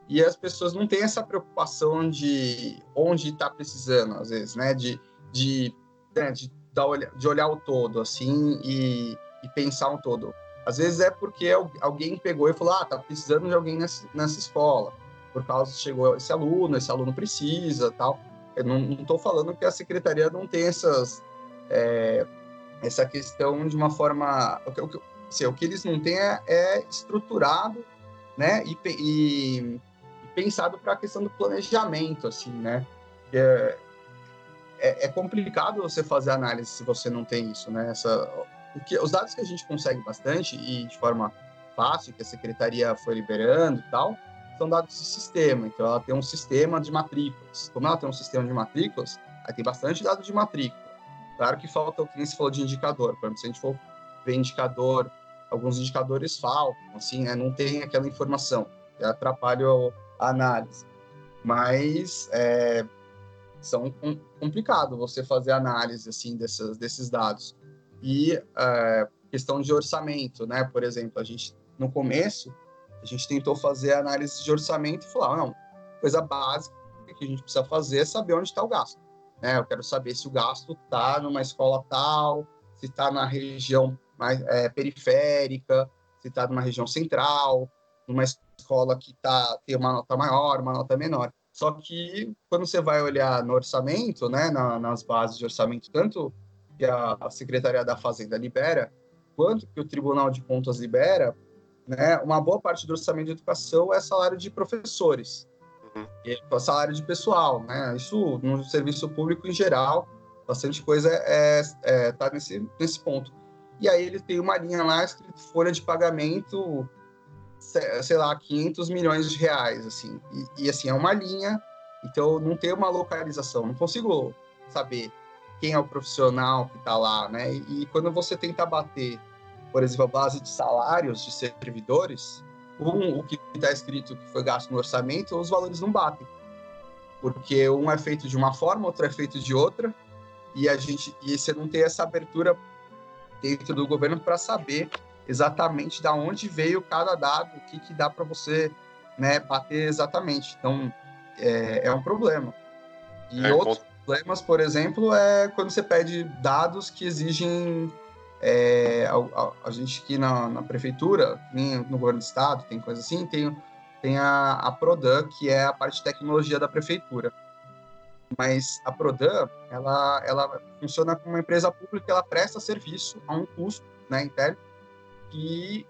e as pessoas não têm essa preocupação de onde está precisando, às vezes, né? De, de, né? de de olhar o todo, assim, e, e pensar um todo. Às vezes é porque alguém pegou e falou, ah, tá precisando de alguém nessa, nessa escola, por causa que chegou esse aluno, esse aluno precisa, tal. Eu não estou falando que a secretaria não tem essas, é, essa questão de uma forma... O que, assim, o que eles não têm é, é estruturado, né, e, e, e pensado para a questão do planejamento, assim, né, é, é, é, complicado você fazer análise se você não tem isso, né? Essa, o que, os dados que a gente consegue bastante e de forma fácil, que a secretaria foi liberando e tal, são dados de sistema. Então, ela tem um sistema de matrículas. Como ela tem um sistema de matrículas, aí tem bastante dados de matrícula. Claro que falta o que você falou de indicador. Por exemplo, se a gente for ver indicador, alguns indicadores faltam, assim, né? não tem aquela informação, atrapalha a análise. Mas é, são complicado você fazer análise assim desses, desses dados e é, questão de orçamento, né? Por exemplo, a gente no começo a gente tentou fazer análise de orçamento e falar, não, coisa básica que a gente precisa fazer é saber onde está o gasto. Né? Eu quero saber se o gasto está numa escola tal, se está na região mais é, periférica, se está numa região central, numa escola que tá, tem uma nota maior, uma nota menor. Só que quando você vai olhar no orçamento, né, na, nas bases de orçamento, tanto que a Secretaria da Fazenda libera, quanto que o Tribunal de Contas libera, né, uma boa parte do orçamento de educação é salário de professores, é salário de pessoal, né? Isso no serviço público em geral, bastante coisa é, é tá nesse nesse ponto. E aí ele tem uma linha lá escrito folha de pagamento sei lá, 500 milhões de reais, assim. E, e, assim, é uma linha, então não tem uma localização, não consigo saber quem é o profissional que está lá, né? E, e, quando você tenta bater, por exemplo, a base de salários de servidores, um, o que está escrito que foi gasto no orçamento, os valores não batem. Porque um é feito de uma forma, outro é feito de outra, e a gente e você não tem essa abertura dentro do governo para saber exatamente da onde veio cada dado, o que, que dá para você né, bater exatamente. Então, é, é um problema. E é, outros problemas, por exemplo, é quando você pede dados que exigem. É, a, a, a, gente aqui na, na, prefeitura, no governo do estado, tem coisa assim, tem, tem a, a Prodan, que é a parte de tecnologia da prefeitura. Mas a Prodan, ela, ela funciona como uma empresa pública, ela presta serviço a um custo né, interno que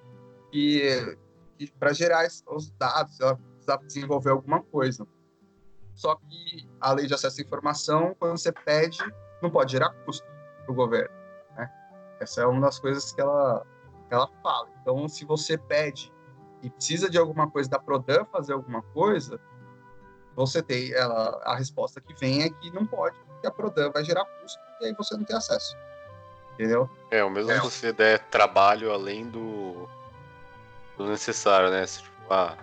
para gerar os dados, ela precisa desenvolver alguma coisa. Só que a lei de acesso à informação, quando você pede, não pode gerar custo para o governo. Essa é uma das coisas que ela, que ela fala. Então, se você pede e precisa de alguma coisa da Prodan fazer alguma coisa, você tem ela, a resposta que vem é que não pode, porque a Prodan vai gerar custo e aí você não tem acesso entendeu? É, o mesmo é. se você der trabalho além do, do necessário, né? Se, tipo, ah,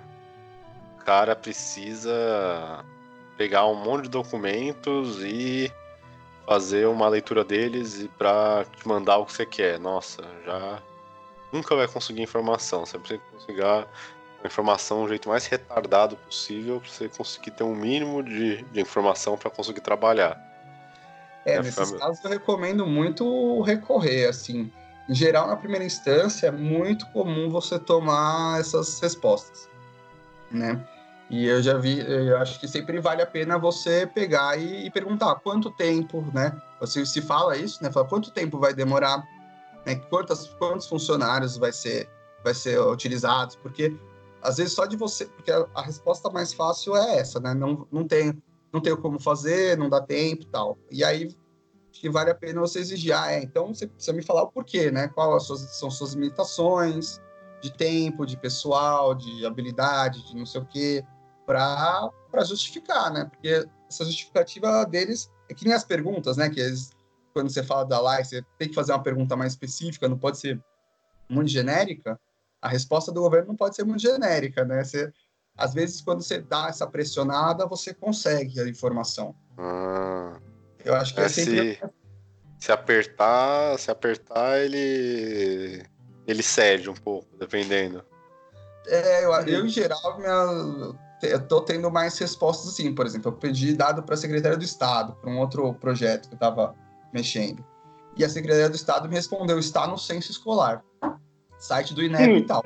o cara precisa pegar um monte de documentos e fazer uma leitura deles e para te mandar o que você quer. Nossa, já nunca vai conseguir informação. Você precisa conseguir a informação do jeito mais retardado possível para você conseguir ter um mínimo de, de informação para conseguir trabalhar. É, nesses casos eu recomendo muito recorrer, assim. Em geral, na primeira instância, é muito comum você tomar essas respostas, né? E eu já vi, eu acho que sempre vale a pena você pegar e, e perguntar quanto tempo, né? Você se fala isso, né? Fala quanto tempo vai demorar, né? Quantas, quantos funcionários vai ser, vai ser utilizados? Porque às vezes só de você, porque a, a resposta mais fácil é essa, né? Não, não tem não tenho como fazer, não dá tempo e tal. E aí que vale a pena você exigir, ah, é, então você precisa me falar o porquê, né? Quais suas, são suas limitações de tempo, de pessoal, de habilidade, de não sei o quê, para justificar, né? Porque essa justificativa deles é que nem as perguntas, né? Que eles, quando você fala da live, você tem que fazer uma pergunta mais específica, não pode ser muito genérica. A resposta do governo não pode ser muito genérica, né? Você, às vezes, quando você dá essa pressionada, você consegue a informação. Ah, eu acho que é, é sempre... se, se apertar, se apertar, ele ele cede um pouco, dependendo. É, eu, eu em geral, minha, eu tô tendo mais respostas assim, por exemplo, eu pedi dado para a Secretaria do Estado, para um outro projeto que eu estava mexendo. E a Secretaria do Estado me respondeu: está no censo escolar, site do INEP hum. e tal.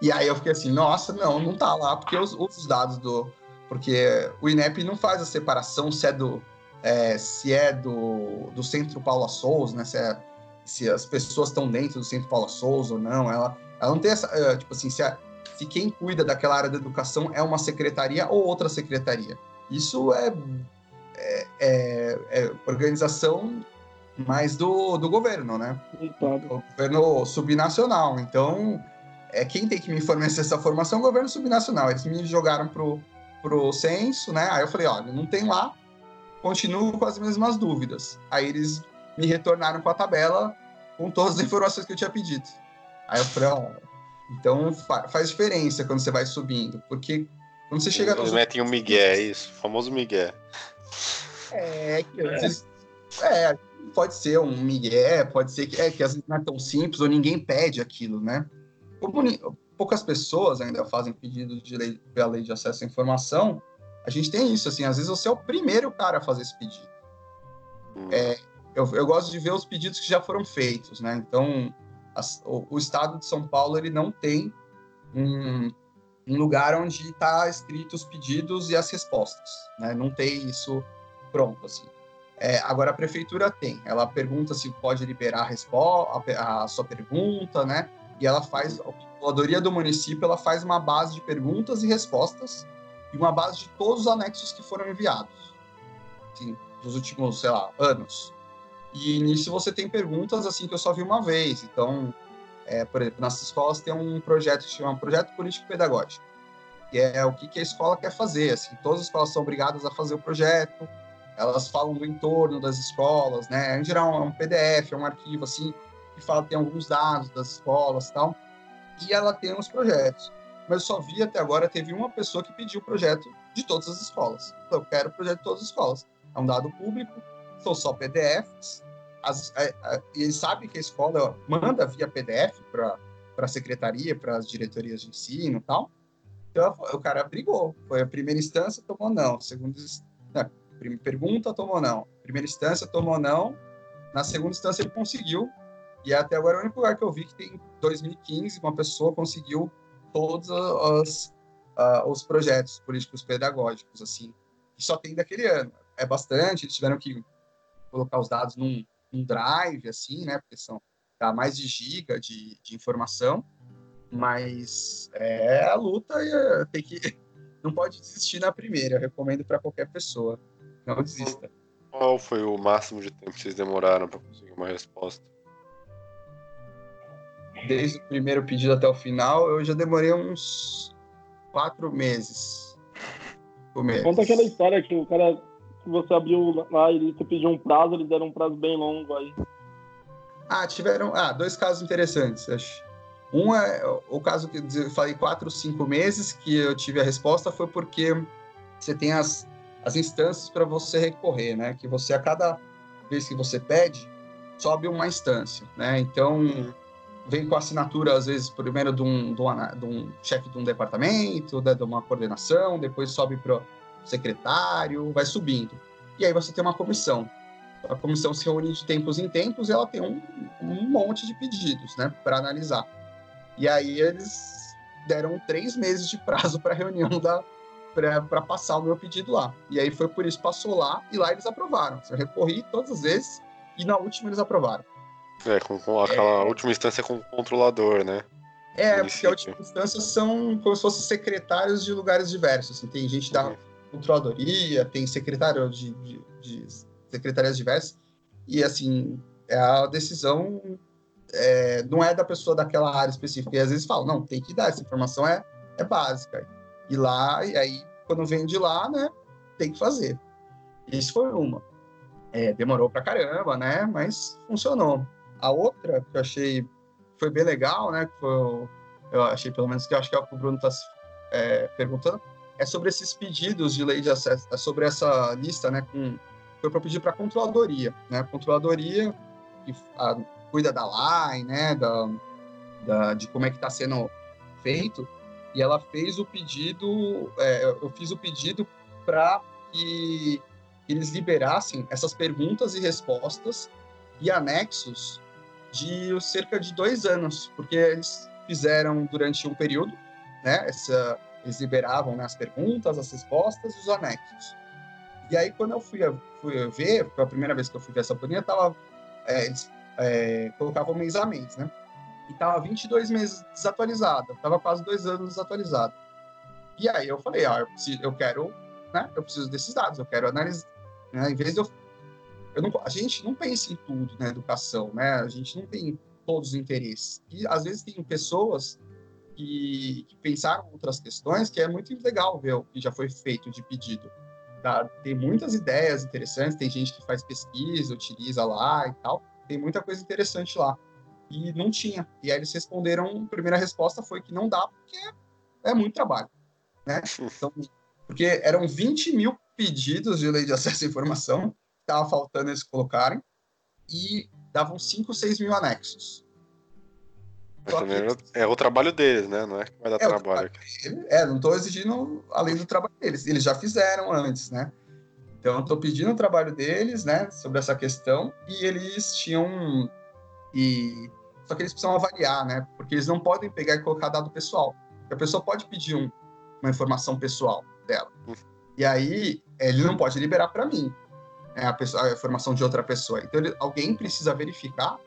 E aí eu fiquei assim: nossa, não, não tá lá, porque os, os dados do. Porque o INEP não faz a separação se é do. É, se é do, do Centro Paula Souza, né? Se, é, se as pessoas estão dentro do Centro Paula Souza ou não. Ela, ela não tem essa. É, tipo assim, se, a, se quem cuida daquela área da educação é uma secretaria ou outra secretaria. Isso é, é, é, é organização mais do, do governo, né? O governo subnacional. Então, é quem tem que me fornecer essa formação é o governo subnacional. Eles me jogaram pro, pro censo, né? Aí eu falei, olha, não tem lá, continuo com as mesmas dúvidas. Aí eles me retornaram com a tabela com todas as informações que eu tinha pedido. Aí eu falei, ó, então fa faz diferença quando você vai subindo, porque quando você chega... Eles metem o Miguel, é isso? O famoso Miguel. É, que vezes, é. é, pode ser um Miguel, pode ser que, é, que às vezes não é tão simples ou ninguém pede aquilo, né? Como poucas pessoas ainda fazem pedido de lei, pela lei de acesso à informação, a gente tem isso, assim, às vezes você é o primeiro cara a fazer esse pedido. Hum. É, eu, eu, gosto de ver os pedidos que já foram feitos, né? Então, as, o, o, Estado de São Paulo, ele não tem um, um lugar onde está escrito os pedidos e as respostas, né? Não tem isso pronto, assim. É, agora, a prefeitura tem. Ela pergunta se pode liberar a, resposta, a, a sua pergunta, né? e ela faz, a controladoria do município, ela faz uma base de perguntas e respostas e uma base de todos os anexos que foram enviados, assim, dos últimos, sei lá, anos. E nisso você tem perguntas, assim, que eu só vi uma vez. Então, é, por exemplo, nas escolas tem um projeto que chama Projeto Político Pedagógico, que é o que, que a escola quer fazer, assim, todas as escolas são obrigadas a fazer o projeto, elas falam do entorno das escolas, né, em geral é um PDF, é um arquivo, assim, que fala tem alguns dados das escolas tal, e ela tem uns projetos. Mas eu só vi até agora, teve uma pessoa que pediu o projeto de todas as escolas. Eu quero o projeto de todas as escolas. É um dado público, são só PDFs, as, a, a, sabe que a escola manda via PDF para a secretaria, para as diretorias de ensino e tal. Então, o cara brigou. Foi a primeira instância, tomou não. Segunda não, pergunta, tomou não. Primeira instância, tomou não. Na segunda instância, ele conseguiu e até agora é o único lugar que eu vi que tem 2015 uma pessoa conseguiu todos os, uh, os projetos políticos pedagógicos, assim. E só tem daquele ano. É bastante, eles tiveram que colocar os dados num, num drive, assim, né? Porque são dá mais de giga de, de informação. Mas é a luta e é, tem que. [laughs] Não pode desistir na primeira. Eu recomendo para qualquer pessoa. Não desista. Qual foi o máximo de tempo que vocês demoraram para conseguir uma resposta? desde o primeiro pedido até o final, eu já demorei uns quatro meses. Conta aquela história que o cara você abriu lá e você pediu um prazo, eles deram um prazo bem longo aí. Ah, tiveram ah, dois casos interessantes, acho. Um é o caso que eu falei quatro, cinco meses que eu tive a resposta foi porque você tem as, as instâncias para você recorrer, né? Que você a cada vez que você pede sobe uma instância, né? Então uhum vem com assinatura, às vezes, primeiro de um, de um, de um chefe de um departamento, de uma coordenação, depois sobe para secretário, vai subindo. E aí você tem uma comissão. A comissão se reúne de tempos em tempos e ela tem um, um monte de pedidos né, para analisar. E aí eles deram três meses de prazo para a reunião da para passar o meu pedido lá. E aí foi por isso passou lá e lá eles aprovaram. Eu recorri todas as vezes e na última eles aprovaram. É, com, com aquela é... última instância com o controlador, né? É, porque a última instância são como se fossem secretários de lugares diversos. Assim, tem gente da controladoria, tem secretário de, de, de secretarias diversas. E, assim, é a decisão é, não é da pessoa daquela área específica. E às vezes falam, não, tem que dar, essa informação é, é básica. E lá, e aí, quando vem de lá, né, tem que fazer. Isso foi uma. É, demorou pra caramba, né, mas funcionou. A outra que eu achei foi bem legal, né? Que foi, eu achei pelo menos que eu acho que é o que o Bruno está é, perguntando, é sobre esses pedidos de lei de acesso, é sobre essa lista, né? Com, foi para pedir para a controladoria, né? A controladoria que a, cuida da line, né? Da, da, de como é que está sendo feito e ela fez o pedido, é, eu fiz o pedido para que eles liberassem essas perguntas e respostas e anexos de cerca de dois anos, porque eles fizeram durante um período, né? Essa, eles liberavam né, as perguntas, as respostas e os anexos. E aí, quando eu fui, fui ver, foi a primeira vez que eu fui ver essa planilha, tava, é, eles é, colocavam mês a mês, né? E tava 22 meses desatualizada, tava quase dois anos desatualizada. E aí eu falei, ah, eu, preciso, eu quero, né? Eu preciso desses dados, eu quero analisar. Né, em vez de eu, eu não, a gente não pensa em tudo na educação, né? A gente não tem todos os interesses. E às vezes tem pessoas que, que pensaram outras questões que é muito legal ver o que já foi feito de pedido. Tá? Tem muitas ideias interessantes, tem gente que faz pesquisa, utiliza lá e tal. Tem muita coisa interessante lá. E não tinha. E aí eles responderam, a primeira resposta foi que não dá, porque é muito trabalho. Né? Então, porque eram 20 mil pedidos de lei de acesso à informação, que estava faltando eles colocarem, e davam 5, 6 mil anexos. É o trabalho deles, né? Não é que vai dar é trabalho. É, não estou exigindo além do trabalho deles. Eles já fizeram antes, né? Então, eu estou pedindo o trabalho deles, né, sobre essa questão, e eles tinham. E... Só que eles precisam avaliar, né? Porque eles não podem pegar e colocar dado pessoal. A pessoa pode pedir um, uma informação pessoal dela. E aí, ele não pode liberar para mim né, a, pessoa, a, informação de outra pessoa. Então, ele, alguém precisa verificar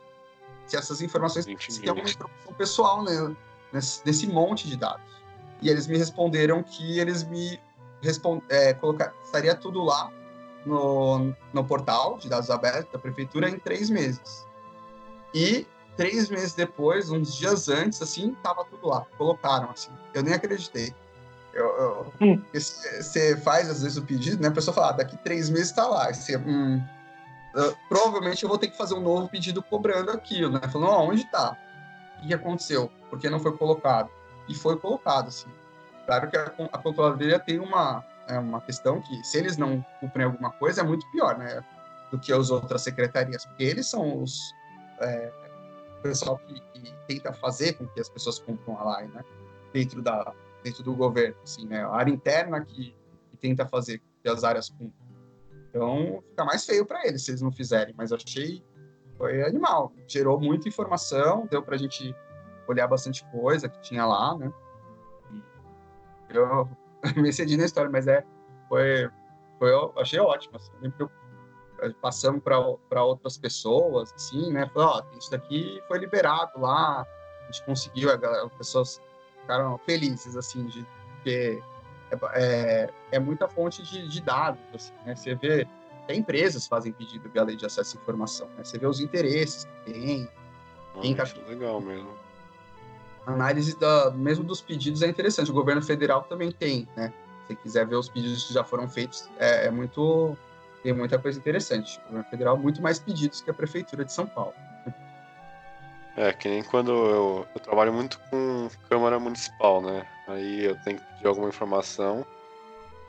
se essas informações se tem alguma informação pessoal né, nesse, nesse, monte de dados. E eles me responderam que eles me respond, é, colocar, estaria tudo lá no, no portal de dados abertos da prefeitura em três meses. E três meses depois, uns dias antes, assim, tava tudo lá. Colocaram, assim. Eu nem acreditei. Eu, eu, hum. Você faz, às vezes, o pedido, né? A pessoa fala, ah, daqui três meses tá lá. Você, hum, uh, provavelmente eu vou ter que fazer um novo pedido cobrando aquilo, né? Falando, oh, onde tá? O que aconteceu? Por que não foi colocado? E foi colocado, assim. Claro que a, a controladoria tem uma, é uma questão que, se eles não cumprem alguma coisa, é muito pior, né? Do que as outras secretarias, porque eles são os. É, o pessoal que, que, tenta fazer com que as pessoas cumpram a lei, né? Dentro, da, dentro do governo, assim, né? A área interna que, que tenta fazer com que as áreas cumpram. Então, fica mais feio para eles se eles não fizerem, mas achei. Foi animal. Gerou muita informação, deu para a gente olhar bastante coisa que tinha lá, né? Eu [laughs] me excedi na história, mas é, foi, foi eu achei ótimo. Assim. Eu, passamos para outras pessoas, assim, né? Falou, ó, isso daqui foi liberado lá, a gente conseguiu, as pessoas ficaram felizes, assim, de ter. É, é, é muita fonte de, de, dados, assim, né? Você vê, até empresas fazem pedido via lei de acesso à informação, né? Você vê os interesses que tem. Ah, legal mesmo análise da, mesmo dos pedidos é interessante. O governo federal também tem, né? Se quiser ver os pedidos que já foram feitos, é, é muito tem muita coisa interessante. O governo federal muito mais pedidos que a prefeitura de São Paulo. É, que nem quando eu, eu trabalho muito com Câmara Municipal, né? Aí eu tenho que pedir alguma informação,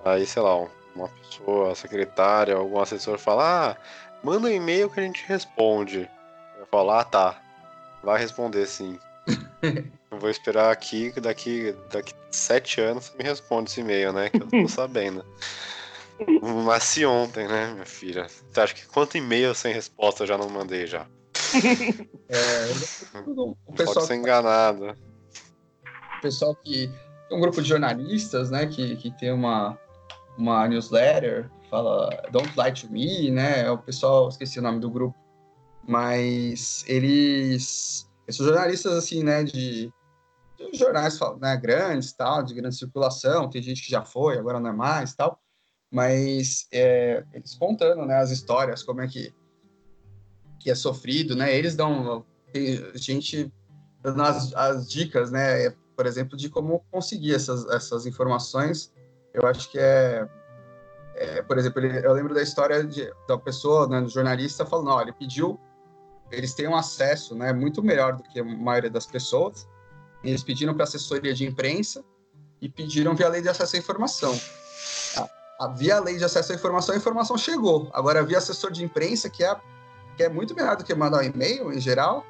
aí, sei lá, uma pessoa, secretária, algum assessor fala, ah, manda um e-mail que a gente responde. Eu falo, ah, tá, vai responder sim. [laughs] Eu vou esperar aqui, daqui, daqui sete anos você me responde esse e-mail, né? Que eu tô sabendo. [laughs] Mas se ontem, né, minha filha? Você acha que quanto e-mail sem resposta eu já não mandei já? É, o pessoal Pode ser enganado. O pessoal que. Tem um grupo de jornalistas, né, que, que tem uma, uma newsletter, fala Don't Lie to Me, né? O pessoal, esqueci o nome do grupo, mas eles são jornalistas, assim, né, de, de jornais né, grandes, tal, de grande circulação, tem gente que já foi, agora não é mais, tal, mas é, eles contando, né, as histórias, como é que, que é sofrido, né, eles dão, tem gente dando as, as dicas, né, por exemplo, de como conseguir essas, essas informações, eu acho que é, é por exemplo, ele, eu lembro da história de, da pessoa, né, do jornalista, falando, olha, ele pediu eles têm um acesso né, muito melhor do que a maioria das pessoas. Eles pediram para assessoria de imprensa e pediram via lei de acesso à informação. A, a, via lei de acesso à informação, a informação chegou. Agora, via assessor de imprensa, que é, que é muito melhor do que mandar um e-mail, em geral,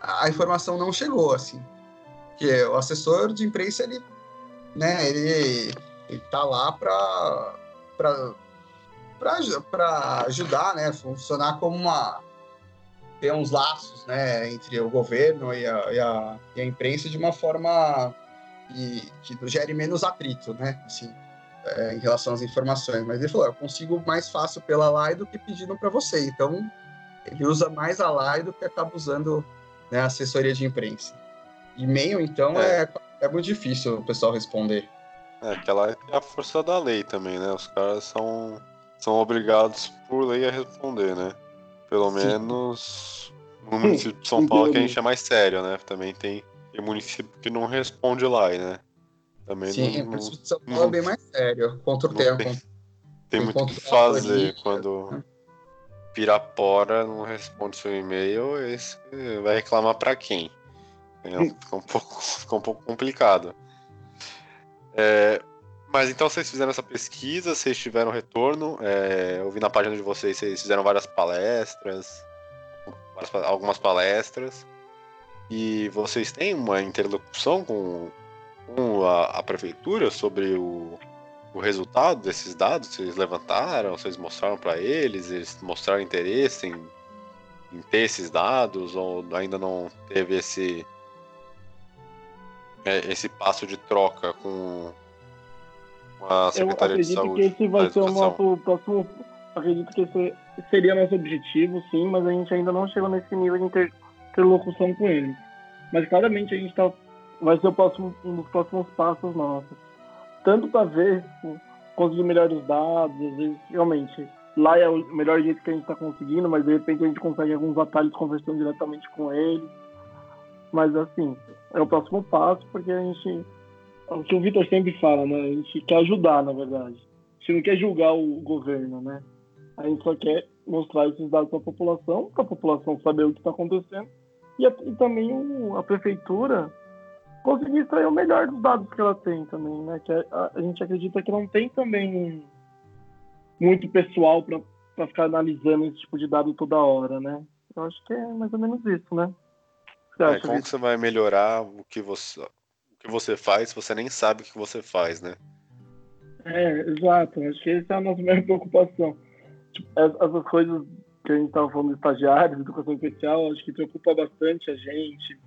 a, informação não chegou, assim. Porque o assessor de imprensa, ele, né, ele, ele tá lá para para ajudar, né, funcionar como uma ter uns laços né, entre o governo e a, e a, e a imprensa de uma forma que, que gere menos atrito, né? Assim, é, em relação às informações. Mas ele falou: eu consigo mais fácil pela LAI do que pedindo para você. Então, ele usa mais a LAI do que acaba usando né, a assessoria de imprensa. E-mail, então, é. é. É, muito difícil o pessoal responder. É, aquela é a força da lei também, né? Os caras são, são obrigados por lei a responder, né? Pelo Sim. menos no município de São Paulo, que a gente é mais sério, né? Também tem, tem município que não responde lá, né? Também Sim, não, o município de São Paulo não, é bem mais sério. Contra o tempo. Tem, tem muito o que fazer quando né? Pirapora não responde seu e-mail, esse vai reclamar para quem? Fica um pouco, [laughs] um pouco complicado. É, mas então vocês fizeram essa pesquisa, vocês tiveram retorno. É, eu vi na página de vocês, vocês fizeram várias palestras, várias, algumas palestras. E vocês têm uma interlocução com, com a, a, prefeitura sobre o, o resultado desses dados? Vocês levantaram, vocês mostraram para eles, eles mostraram interesse em, em ter esses dados ou ainda não teve esse é, esse passo de troca com a Secretaria de Saúde. Eu acredito que esse vai ser o nosso próximo. Acredito que esse seria nosso objetivo, sim, mas a gente ainda não chegou nesse nível de inter, interlocução com eles. Mas claramente a gente tá, vai ser o próximo, um dos próximos passos nossos. Tanto para ver, tipo, conseguir melhores dados, às vezes, realmente, lá é o melhor jeito que a gente está conseguindo, mas de repente a gente consegue alguns atalhos conversando diretamente com eles. Mas assim, é o próximo passo, porque a gente. É o que o Vitor sempre fala, né? A gente quer ajudar, na verdade. A gente não quer julgar o governo, né? A gente só quer mostrar esses dados para a população, para a população saber o que está acontecendo. E, e também o, a prefeitura conseguir extrair o melhor dos dados que ela tem também, né? Que a, a gente acredita que não tem também muito pessoal para ficar analisando esse tipo de dado toda hora, né? Eu acho que é mais ou menos isso, né? É, como que você vai melhorar o que você, o que você faz se você nem sabe o que você faz, né? É, exato. Acho que essa é a nossa maior preocupação. Tipo, essas coisas que a gente estava falando de estagiários, educação especial, acho que preocupa bastante a gente.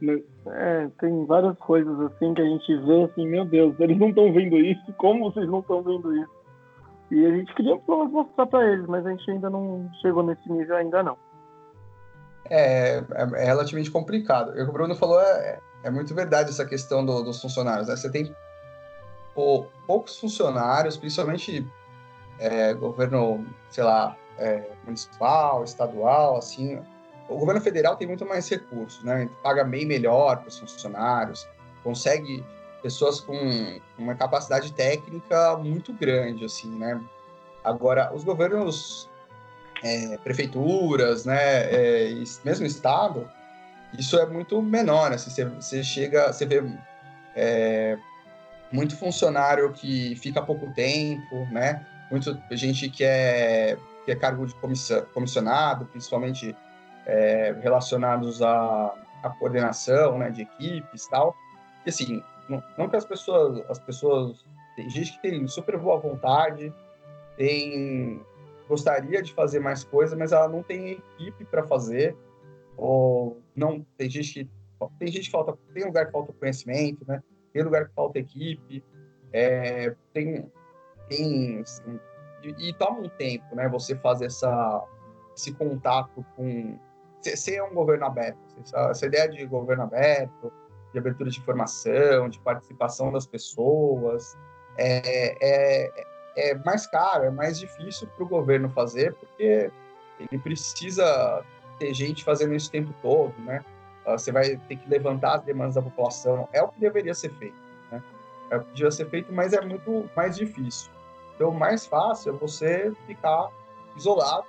Né? É, tem várias coisas assim que a gente vê assim, meu Deus, eles não estão vendo isso, como vocês não estão vendo isso? E a gente queria mostrar para eles, mas a gente ainda não chegou nesse nível ainda não. É, é, é relativamente complicado. O que o Bruno falou é, é muito verdade essa questão do, dos funcionários. Né? Você tem poucos funcionários, principalmente é, governo, sei lá, é, municipal, estadual, assim. O governo federal tem muito mais recursos, né? Paga bem melhor para os funcionários, consegue pessoas com uma capacidade técnica muito grande, assim, né? Agora, os governos é, prefeituras, né, é, mesmo estado, isso é muito menor. Assim, você, chega, você vê é, muito funcionário que fica pouco tempo, né? Muita gente que é, que é cargo de comissionado, principalmente é, relacionados à, à coordenação, né, de equipes, tal. E assim, não, não que as pessoas, as pessoas tem gente que tem super boa vontade, tem gostaria de fazer mais coisa, mas ela não tem equipe para fazer, ou não tem gente que tem gente que falta, tem lugar que falta conhecimento, né? Tem lugar que falta equipe, é, tem tem assim, e, e, toma um tempo, né? Você fazer essa esse contato com ser é um governo aberto, essa, ideia de governo aberto, de abertura de informação, de participação das pessoas, é, é, é mais caro, é mais difícil para o governo fazer, porque ele precisa ter gente fazendo isso o tempo todo, né? Ah, você vai ter que levantar as demandas da população. É o que deveria ser feito, né? É o que devia ser feito, mas é muito mais difícil. Então, o mais fácil é você ficar isolado?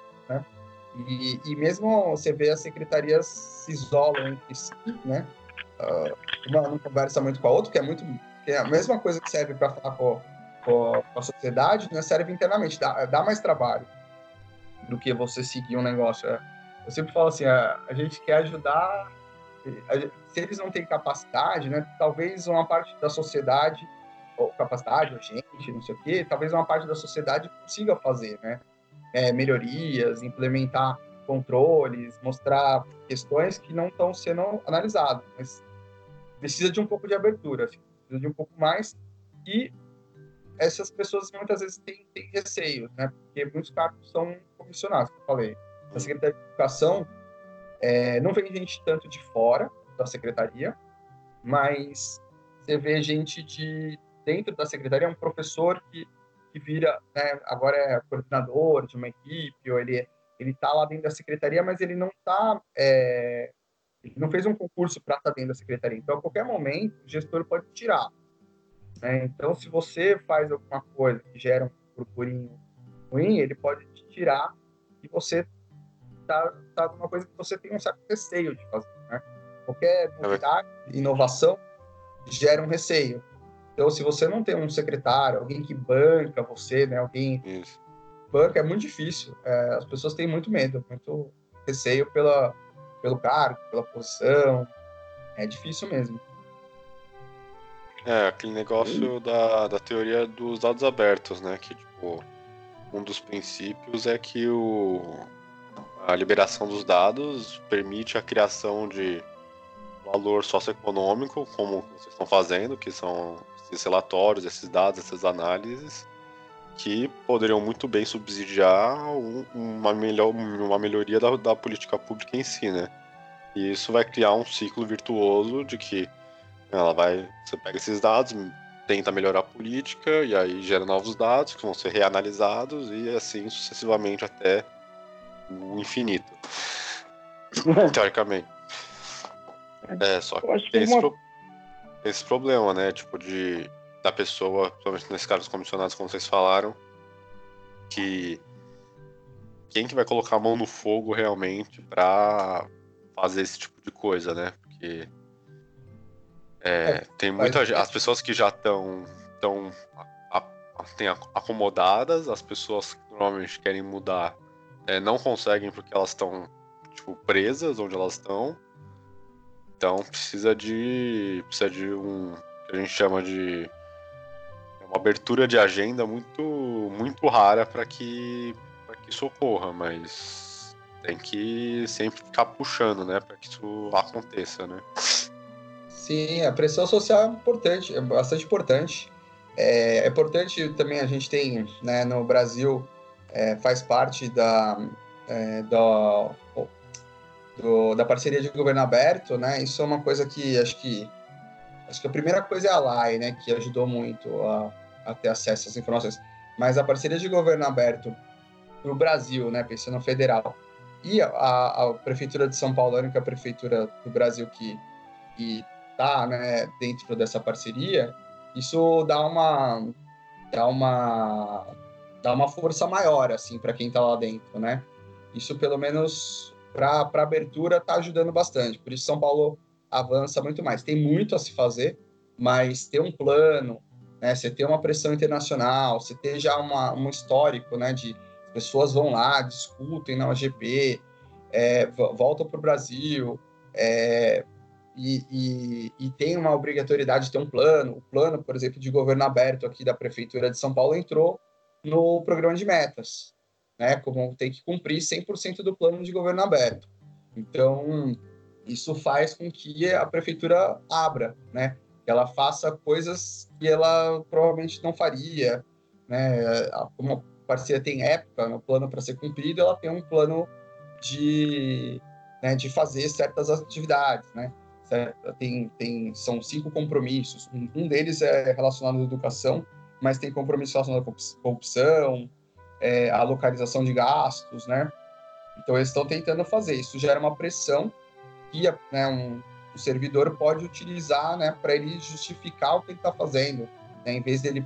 E, e mesmo você vê as secretarias se isolam entre si, né? Uh, uma não conversa muito com a outra, que é muito que é a mesma coisa que serve para falar com, com a sociedade, né, serve internamente, dá, dá mais trabalho do que você seguir um negócio. É, eu sempre falo assim, a, a gente quer ajudar, a, se eles não têm capacidade, né, talvez uma parte da sociedade, ou capacidade, ou gente, não sei o quê, talvez uma parte da sociedade consiga fazer, né, é, melhorias, implementar controles, mostrar questões que não estão sendo analisadas, mas precisa de um pouco de abertura, precisa de um pouco mais e essas pessoas muitas vezes têm, têm receio, né? Porque muitos cargos são comissionados, como eu falei. Na Secretaria de Educação, é, não vem gente tanto de fora da Secretaria, mas você vê gente de dentro da Secretaria, um professor que, que vira, né, agora é coordenador de uma equipe, ou ele ele está lá dentro da Secretaria, mas ele não está é, ele não fez um concurso para estar tá dentro da secretaria. Então, a qualquer momento, o gestor pode tirar. Né? Então, se você faz alguma coisa que gera um burburinho ruim, ele pode te tirar e você tá, tá numa coisa que você tem um certo receio de fazer. Né? Qualquer novidade, inovação, gera um receio. Então, se você não tem um secretário, alguém que banca você, né? Alguém Isso. banca é muito difícil. É, as pessoas têm muito medo, muito receio pela, pelo cargo, pela posição. É difícil mesmo. É, aquele negócio da, da teoria dos dados abertos, né? Que, tipo, um dos princípios é que o, a liberação dos dados permite a criação de valor socioeconômico, como vocês estão fazendo, que são esses relatórios, esses dados, essas análises, que poderiam muito bem subsidiar uma, melhor, uma melhoria da, da política pública em si, né? E isso vai criar um ciclo virtuoso de que ela vai, você pega esses dados, tenta melhorar a política e aí gera novos dados que vão ser reanalisados e assim sucessivamente até o infinito. [laughs] Teoricamente. É, só que tem esse. Esse, problema, né? Tipo, de da pessoa, principalmente nesse caso dos comissionados, como vocês falaram, que quem que vai colocar a mão no fogo realmente pra fazer esse tipo de coisa, né? Porque é, é, tem muita gente, as pessoas que já estão tão, tão acomodadas, as pessoas que normalmente querem mudar é, não conseguem porque elas estão tipo presas onde elas estão. Então precisa de precisa de um que a gente chama de uma abertura de agenda muito muito rara para que para que isso ocorra, mas tem que sempre ficar puxando, né, para que isso aconteça, né? Sim, a pressão social é importante, é bastante importante. É, é importante também a gente tem, né, no Brasil, é, faz parte da, é, da, do, da parceria de governo aberto, né? Isso é uma coisa que acho que acho que a primeira coisa é a LAI, né, que ajudou muito a, a ter acesso às informações. Mas a parceria de governo aberto para o Brasil, né, pensando no federal, e a, a, prefeitura de São Paulo, a única prefeitura do Brasil que, está né, dentro dessa parceria, isso dá uma dá uma dá uma força maior assim para quem está lá dentro, né? Isso pelo menos para abertura está ajudando bastante. Por isso São Paulo avança muito mais. Tem muito a se fazer, mas ter um plano, né? Você ter uma pressão internacional, você ter já uma, um histórico, né? De pessoas vão lá, discutem na OGP, é, voltam para o Brasil, é, e, e, e, tem uma obrigatoriedade de ter um plano. O plano, por exemplo, de governo aberto aqui da Prefeitura de São Paulo entrou no programa de metas, né? Como tem que cumprir 100% do plano de governo aberto. Então, isso faz com que a Prefeitura abra, né? Que ela faça coisas que ela provavelmente não faria, né? Como a parceria tem época no plano para ser cumprido, ela tem um plano de, né, de fazer certas atividades, né? tem, tem, são cinco compromissos. Um deles é relacionado à educação, mas tem compromisso relacionado à corrupção, é, a localização de gastos, né? Então eles estão tentando fazer. Isso gera uma pressão que né, um, o servidor pode utilizar, né, para ele justificar o que ele está fazendo, né? Em vez dele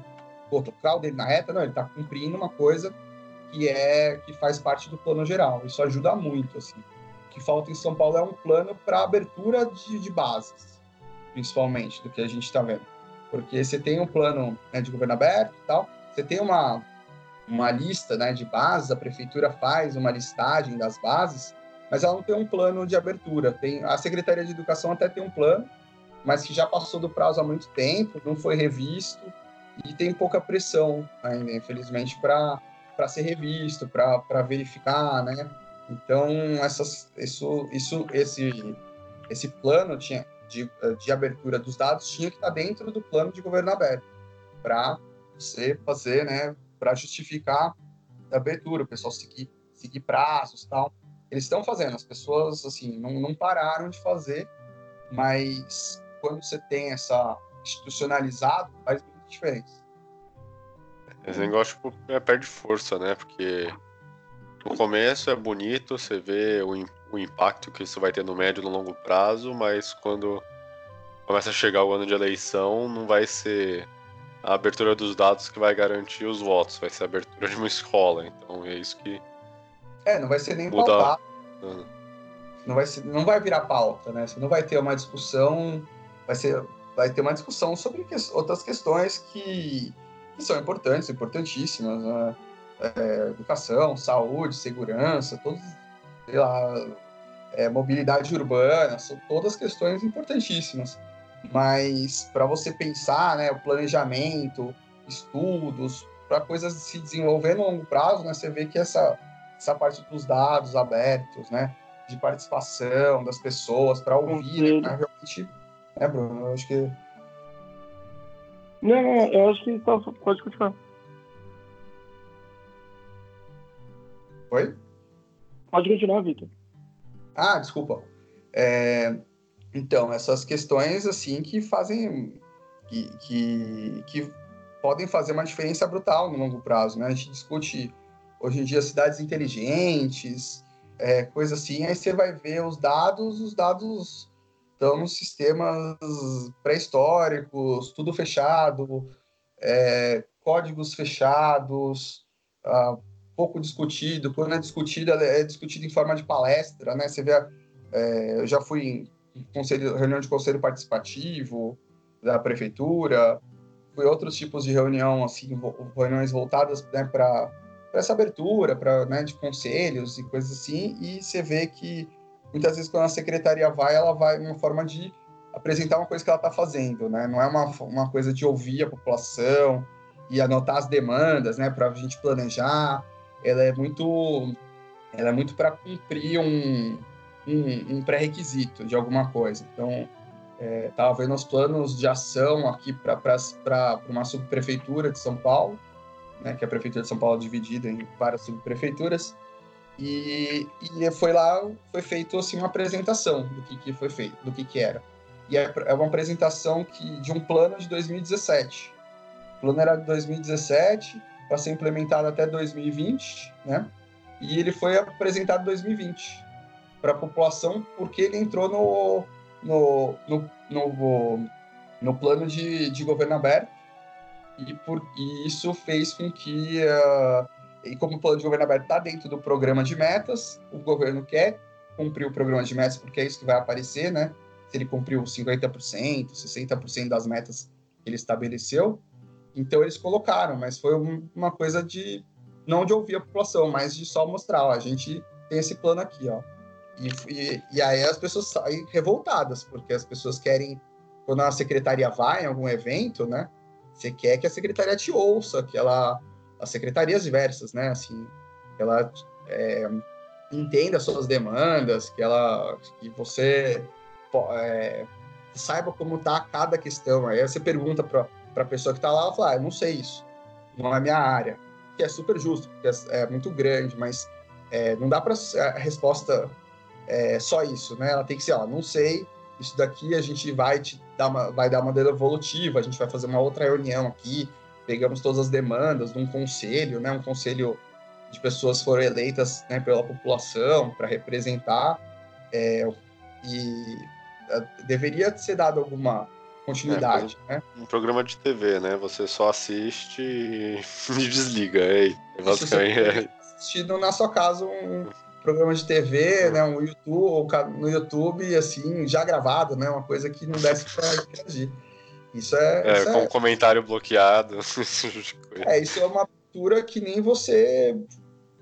colocar o dele na reta, não, ele está cumprindo uma coisa que é que faz parte do plano geral. Isso ajuda muito, assim que falta em São Paulo é um plano para abertura de, de, bases, principalmente, do que a gente está vendo. Porque você tem um plano né, de governo aberto e tal, você tem uma, uma lista né, de bases, a prefeitura faz uma listagem das bases, mas ela não tem um plano de abertura. Tem A Secretaria de Educação até tem um plano, mas que já passou do prazo há muito tempo, não foi revisto, e tem pouca pressão ainda, infelizmente, para ser revisto, para verificar, né? Então, essas, isso, isso, esse, esse plano tinha, de, de abertura dos dados tinha que estar dentro do plano de governo aberto, para você fazer, né, para justificar a abertura, o pessoal seguir, seguir prazos tal. Eles estão fazendo, as pessoas, assim, não, não pararam de fazer, mas quando você tem essa institucionalizado, faz muita diferença. Esse negócio tipo, é, perde força, né? Porque no começo é bonito, você vê o, o impacto que isso vai ter no médio e no longo prazo, mas quando começa a chegar o ano de eleição, não vai ser a abertura dos dados que vai garantir os votos, vai ser a abertura de uma escola. Então é isso que. É, não vai ser nem muda... pautar. Uhum. Não vai, ser, não vai virar pauta, né? Você não vai ter uma discussão. Vai, ser, vai ter uma discussão sobre que, outras questões que que são importantes, importantíssimas, né? é, educação, saúde, segurança, todos, sei lá, é, mobilidade urbana, são todas questões importantíssimas. Mas para você pensar, né, o planejamento, estudos, para coisas se desenvolver no longo prazo, né, você vê que essa, essa parte dos dados abertos, né, de participação das pessoas, para ouvir, né, realmente, né, Bruno, eu acho que não, eu acho que só pode continuar. Oi? Pode continuar, Vitor. Ah, desculpa. É, então, essas questões, assim, que fazem... Que, que, que podem fazer uma diferença brutal no longo prazo, né? A gente discute, hoje em dia, cidades inteligentes, é, coisa assim, aí você vai ver os dados, os dados estão nos sistemas pré-históricos, tudo fechado, é, códigos fechados, uh, pouco discutido. Quando é discutido, é discutido em forma de palestra, né? Você vê, é, eu já fui em conselho, reunião de conselho participativo da prefeitura, fui outros tipos de reunião, assim, reuniões voltadas né, para essa abertura, para né, de conselhos e coisas assim, e você vê que muitas vezes quando a secretaria vai, ela vai uma forma de apresentar uma coisa que ela está fazendo, né? Não é uma, uma coisa de ouvir a população e anotar as demandas, né? Para a gente planejar. Ela é muito, ela é muito para cumprir um, um, um pré-requisito de alguma coisa. Então, estava é, vendo os planos de ação aqui para uma subprefeitura de São Paulo, né? Que a prefeitura de São Paulo é dividida em várias subprefeituras. E, e foi lá, foi feito assim uma apresentação do que, que foi feito, do que, que era. E é, é uma apresentação que, de um plano de 2017. O plano era de 2017 para ser implementado até 2020, né? E ele foi apresentado em 2020 para a população porque ele entrou no, no, no, no, no plano de, de governo aberto e, por, e isso fez com que uh, e como o plano de governo aberto está dentro do programa de metas, o governo quer cumprir o programa de metas, porque é isso que vai aparecer, né? Se ele cumpriu 50%, 60% das metas que ele estabeleceu. Então eles colocaram, mas foi uma coisa de não de ouvir a população, mas de só mostrar, ó, a gente tem esse plano aqui, ó. E, e, e, aí as pessoas saem revoltadas, porque as pessoas querem, quando a secretaria vai em algum evento, né? Você quer que a secretaria te ouça, que ela as secretarias diversas, né? Assim, que ela é, entenda as suas demandas, que ela, que você é, saiba como está cada questão. Aí você pergunta para a pessoa que está lá, ela fala, ah, eu não sei isso, não é minha área, que é super justo, porque é, é muito grande, mas é, não dá para a resposta é, só isso, né? Ela tem que ser, ó, não sei, isso daqui a gente vai te dar uma, vai dar uma devolutiva, a gente vai fazer uma outra reunião aqui, pegamos todas as demandas de um conselho, né, um conselho de pessoas foram eleitas né, pela população para representar é, e é, deveria ser dado alguma continuidade, é, né? Um programa de TV, né? Você só assiste e [laughs] desliga, é, é basicamente é. Assistindo na sua casa um programa de TV, né, um YouTube, no YouTube, assim, já gravado, né, uma coisa que não desse para interagir. Isso é. É, isso com é... comentário bloqueado. [laughs] Tipo é, isso é uma abertura que nem você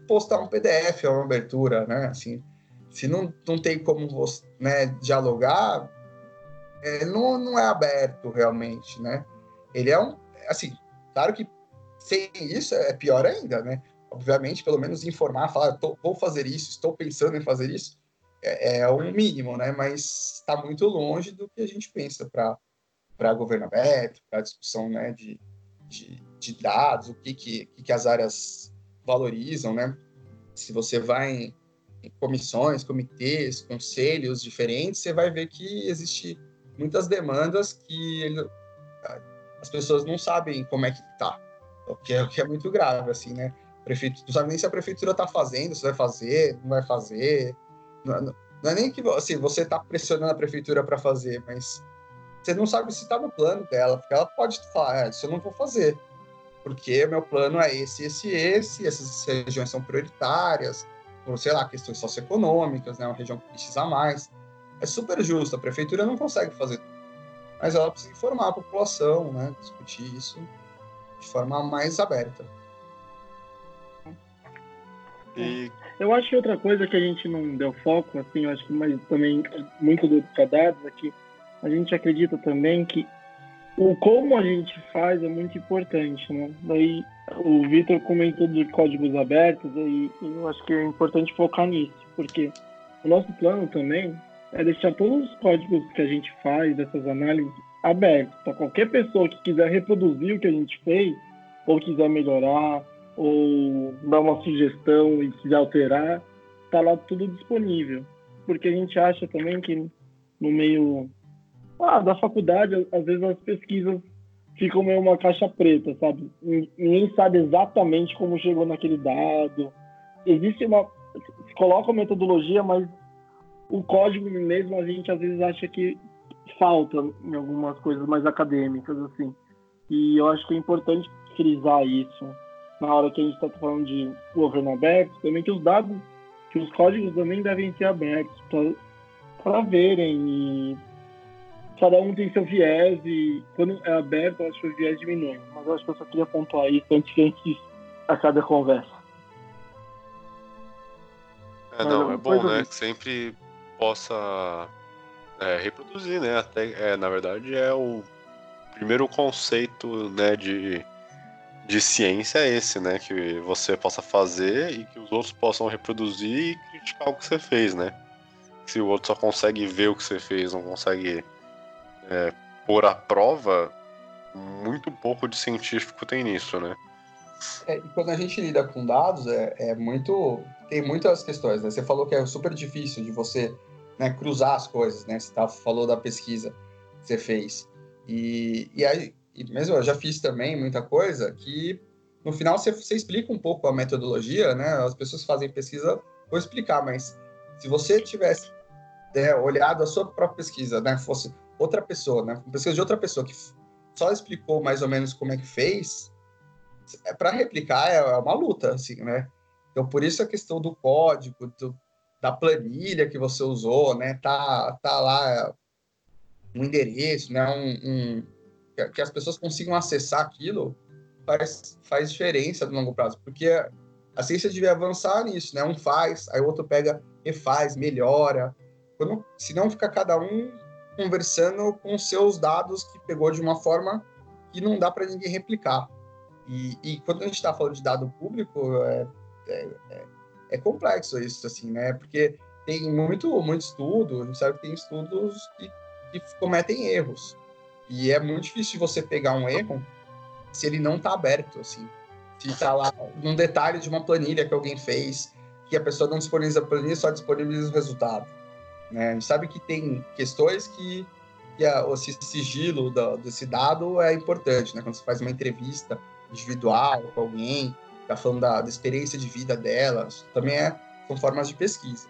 postar um PDF, é uma abertura, né? Assim, se não, não tem como você, né, dialogar, ele não, não é aberto realmente, né? Ele é um. Assim, claro que sem isso é pior ainda, né? Obviamente, pelo menos informar, falar, vou fazer isso, estou pensando em fazer isso, é, é um mínimo, né? Mas está muito longe do que a gente pensa para governo aberto, para discussão né, de, de, de, dados, o que, que, que as áreas valorizam, né? Se você vai em, em comissões, comitês, conselhos diferentes, você vai ver que existe muitas demandas que ele, as pessoas não sabem como é que tá, que é, o que é muito grave, assim, né? Prefeito, não sabe nem se a prefeitura está fazendo, se vai fazer, não vai fazer. Não, não, não é nem que assim, você está pressionando a prefeitura para fazer, mas você não sabe se está no plano dela, porque ela pode falar, ah, isso eu não vou fazer, porque meu plano é esse, esse, esse, essas regiões são prioritárias, por, sei lá, questões socioeconômicas, né, uma região que precisa mais. É super justo, a prefeitura não consegue fazer tudo, mas ela precisa informar a população, né, discutir isso de forma mais aberta. E... Eu acho que outra coisa que a gente não deu foco, assim, eu acho que mas também muito do dados aqui, a gente acredita também que o como a gente faz é muito importante, né? Daí o Vitor comentou de códigos abertos e, e eu acho que é importante focar nisso, porque o nosso plano também é deixar todos os códigos que a gente faz, dessas análises, abertos para qualquer pessoa que quiser reproduzir o que a gente fez, ou quiser melhorar, ou dar uma sugestão e quiser alterar, tá lá tudo disponível. Porque a gente acha também que no meio ah, da faculdade, às vezes as pesquisas ficam meio uma caixa preta, sabe? Ninguém sabe exatamente como chegou naquele dado. Existe uma. Se coloca a metodologia, mas o código mesmo a gente às vezes acha que falta em algumas coisas mais acadêmicas, assim. E eu acho que é importante frisar isso na hora que a gente está falando de governo aberto, também que os dados, que os códigos também devem ser abertos para verem e cada um tem seu viés e quando é aberto, eu acho que o viés diminui. Mas eu acho que eu só queria pontuar isso antes que a gente acabe a conversa. É, não, é bom, né? Que sempre possa é, reproduzir, né? Até, é, na verdade, é o primeiro conceito, né, de de ciência é esse, né? Que você possa fazer e que os outros possam reproduzir e criticar o que você fez, né? Se o outro só consegue ver o que você fez, não consegue é, pôr à prova, muito pouco de científico tem nisso, né? É, quando a gente lida com dados, é, é, muito. Tem muitas questões, né? Você falou que é super difícil de você né, cruzar as coisas, né? Você tá, falou da pesquisa que você fez. E, e aí, e mesmo eu já fiz também muita coisa, que no final você, você explica um pouco a metodologia, né? As pessoas fazem pesquisa, vou explicar, mas se você tivesse né, olhado a sua própria pesquisa, né? Fosse outra pessoa, né? Pesquisa de outra pessoa que só explicou mais ou menos como é que fez, é para replicar é uma luta, assim, né? Então, por isso a questão do código, do, da planilha que você usou, né? Tá, tá lá um endereço, né? Um, um, que as pessoas consigam acessar aquilo faz, faz diferença no longo prazo, porque a ciência devia avançar nisso, né? Um faz, aí o outro pega, refaz, melhora. Quando, senão fica cada um conversando com seus dados que pegou de uma forma que não dá para ninguém replicar. E, e, quando a gente está falando de dado público, é, é, é, é, complexo isso, assim, né? Porque tem muito, muito estudo, a gente sabe que tem estudos que, que cometem erros. E é muito difícil você pegar um erro se ele não está aberto, assim. Se está lá num detalhe de uma planilha que alguém fez, que a pessoa não disponibiliza a planilha, só disponibiliza o resultado. Né? A gente sabe que tem questões que, que a, o sigilo do, desse dado é importante, né? Quando você faz uma entrevista individual com alguém, está falando da, da, experiência de vida dela, também é, são formas de pesquisa.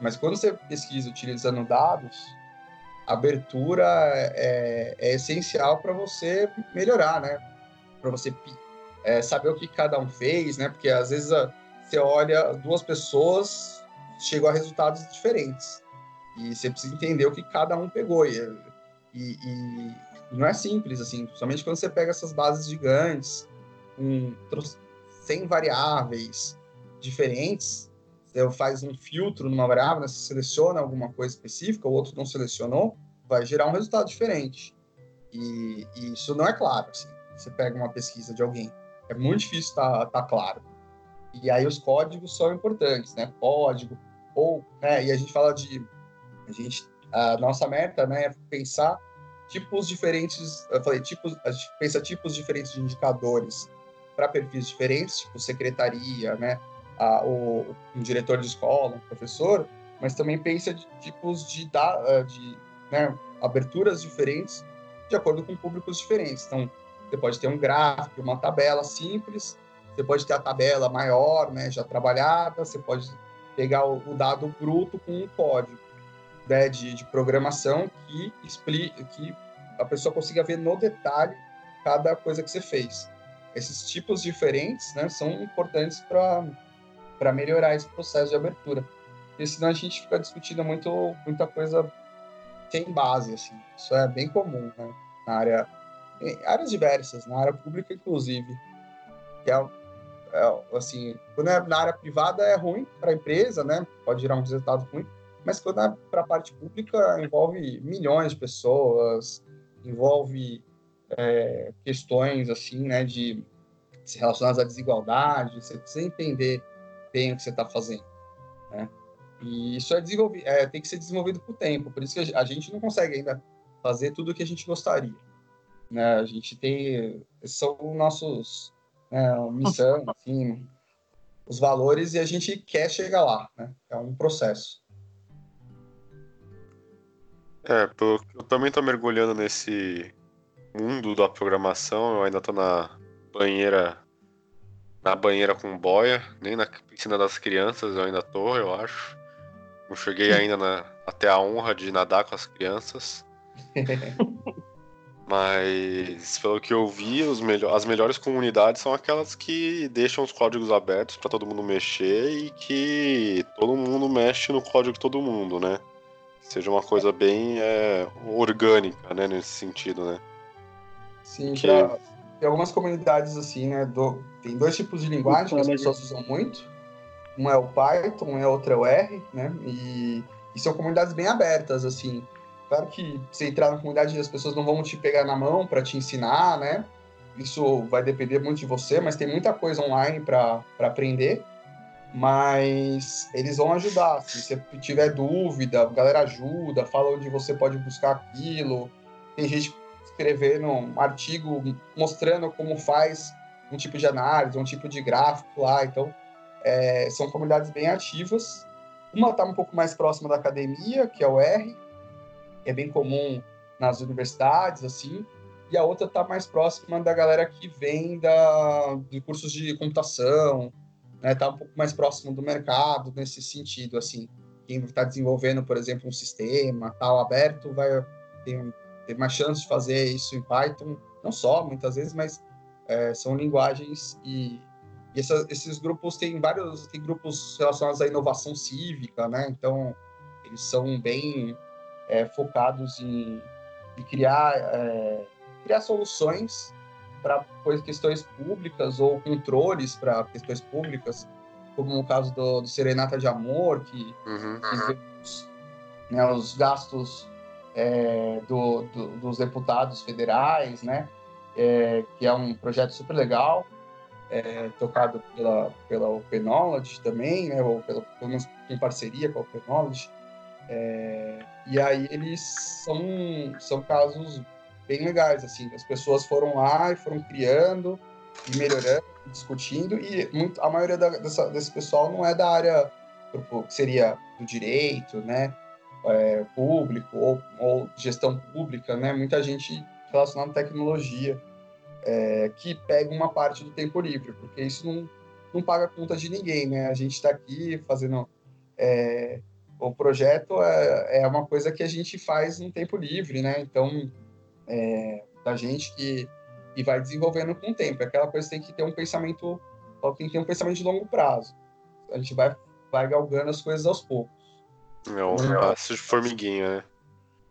Mas quando você pesquisa utilizando dados, abertura é, é essencial para você melhorar, né? Para você é, saber o que cada um fez, né? Porque às vezes a, você olha duas pessoas chegam a resultados diferentes e você precisa entender o que cada um pegou e, e, e não é simples assim, somente quando você pega essas bases gigantes com 100 variáveis diferentes faz um filtro numa variável, né? você seleciona alguma coisa específica, o outro não selecionou, vai gerar um resultado diferente. E, e isso não é claro. Assim. Você pega uma pesquisa de alguém, é muito difícil estar tá, tá claro. E aí os códigos são importantes, né? Código, ou, né? E a gente fala de, a gente, a nossa meta, né, é pensar tipos diferentes, eu falei tipos, a gente pensa tipos diferentes de indicadores para perfis diferentes, tipo secretaria, né, a, o, um diretor de escola, um professor, mas também pensa de tipos de, da, de né, aberturas diferentes de acordo com públicos diferentes. Então, você pode ter um gráfico, uma tabela simples, você pode ter a tabela maior, né, já trabalhada, você pode pegar o, o dado bruto com um código né, de, de, programação que explica, que a pessoa consiga ver no detalhe cada coisa que você fez. Esses tipos diferentes né, são importantes para melhorar esse processo de abertura. Porque senão a gente fica discutindo muito, muita coisa sem base. Assim. Isso é bem comum né, na área, em áreas diversas, na área pública, inclusive. Que é é, assim, quando é na área privada é ruim para a empresa, né? Pode gerar um resultado ruim, mas quando é para a parte pública envolve milhões de pessoas, envolve é, questões assim, né, de se relacionadas à desigualdade, você precisa entender bem o que você está fazendo, né? E isso é desenvolvido, é, tem que ser desenvolvido por tempo, por isso que a gente não consegue ainda fazer tudo o que a gente gostaria. Né? A gente tem, são nossos né, missão, assim, os valores e a gente quer chegar lá, né? É um processo. É, eu também estou mergulhando nesse mundo da programação, eu ainda estou na banheira na banheira com boia, nem na piscina das crianças eu ainda tô, eu acho. Não cheguei ainda na, até a honra de nadar com as crianças. [laughs] Mas, pelo que eu vi, as melhores comunidades são aquelas que deixam os códigos abertos para todo mundo mexer e que todo mundo mexe no código de todo mundo, né? seja uma coisa bem é, orgânica, né, nesse sentido, né? Sim, que... pra... tem algumas comunidades assim, né? Do... Tem dois tipos de linguagem que as pessoas usam muito. Um é o Python, a outra é o R, né? E, e são comunidades bem abertas, assim. Claro que você entrar na comunidade as pessoas não vão te pegar na mão para te ensinar, né? Isso vai depender muito de você, mas tem muita coisa online para aprender. Mas eles vão ajudar. Se você tiver dúvida, a galera ajuda, fala onde você pode buscar aquilo. Tem gente escrevendo um artigo mostrando como faz um tipo de análise, um tipo de gráfico lá. Então, é, são comunidades bem ativas. Uma está um pouco mais próxima da academia, que é o R, é bem comum nas universidades, assim, e a outra está mais próxima da galera que vem da, de cursos de computação, né, tá um pouco mais próximo do mercado nesse sentido, assim, quem está desenvolvendo, por exemplo, um sistema tal aberto vai ter mais chance de fazer isso em Python, não só, muitas vezes, mas é, são linguagens e, e essa, esses grupos têm vários, tem grupos relacionados à inovação cívica, né, então eles são bem é, focados em, em criar, é, criar soluções para questões públicas ou controles para questões públicas, como no caso do, do Serenata de Amor, que, uhum. os, né, os gastos é, do, do, dos deputados federais, né, é, que é um projeto super legal, é, tocado pela, pela Open Knowledge também, né, ou pela, pelo menos em parceria com a Open Knowledge. É, e aí eles são, são casos bem legais, assim, as pessoas foram lá e foram criando e melhorando, discutindo, e muito, a maioria da, dessa, desse pessoal não é da área que seria do direito, né, é, público ou, ou, gestão pública, né, muita gente relacionada à tecnologia é, que pega uma parte do tempo livre, porque isso não, não paga conta de ninguém, né, a gente está aqui fazendo é, o projeto é, é uma coisa que a gente faz no tempo livre, né? Então, é, da gente que, vai desenvolvendo com o tempo. É aquela coisa tem que ter um pensamento, tem que ter um pensamento de longo prazo. A gente vai, vai galgando as coisas aos poucos. É um passo de formiguinha, né?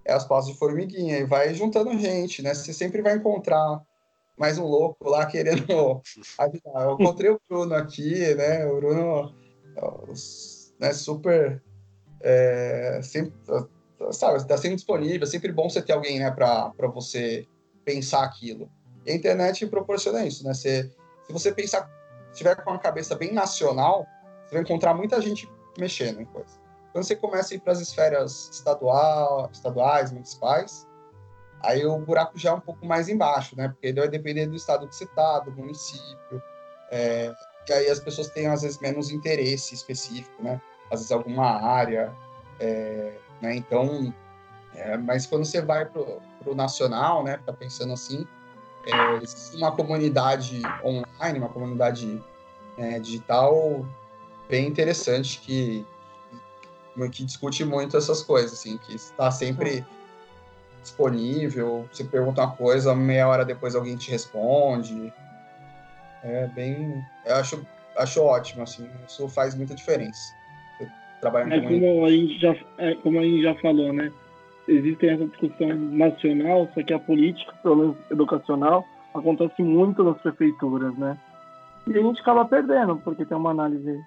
É os passos de formiguinha. E vai juntando gente, né? Você sempre vai encontrar mais um louco lá querendo [laughs] ajudar. Eu encontrei o Bruno aqui, né? O Bruno né, super é, sempre, sabe, está sendo disponível, é sempre bom você ter alguém, né, para você pensar aquilo. E a internet proporciona isso, né? Você, se você pensar tiver com a cabeça bem nacional, você vai encontrar muita gente mexendo em coisas. Quando você começa a ir para as esferas estadual, estaduais, municipais, aí o buraco já é um pouco mais embaixo, né? Porque vai depender do estado que você está, do município. É, e aí as pessoas têm, às vezes, menos interesse específico, né? Às vezes alguma área, é, né? Então, é, mas quando você vai para o nacional, né? Tá pensando assim, é, existe uma comunidade online, uma comunidade é, digital bem interessante que, que discute muito essas coisas, assim, que está sempre disponível. Você pergunta uma coisa, meia hora depois alguém te responde. É bem. Eu acho, acho ótimo, assim, isso faz muita diferença. Trabalhar é, como a gente já é, como a gente já falou, né? Existe essa discussão nacional, só que a política, pelo menos educacional, acontece muito nas prefeituras, né? E a gente acaba perdendo, porque tem uma análise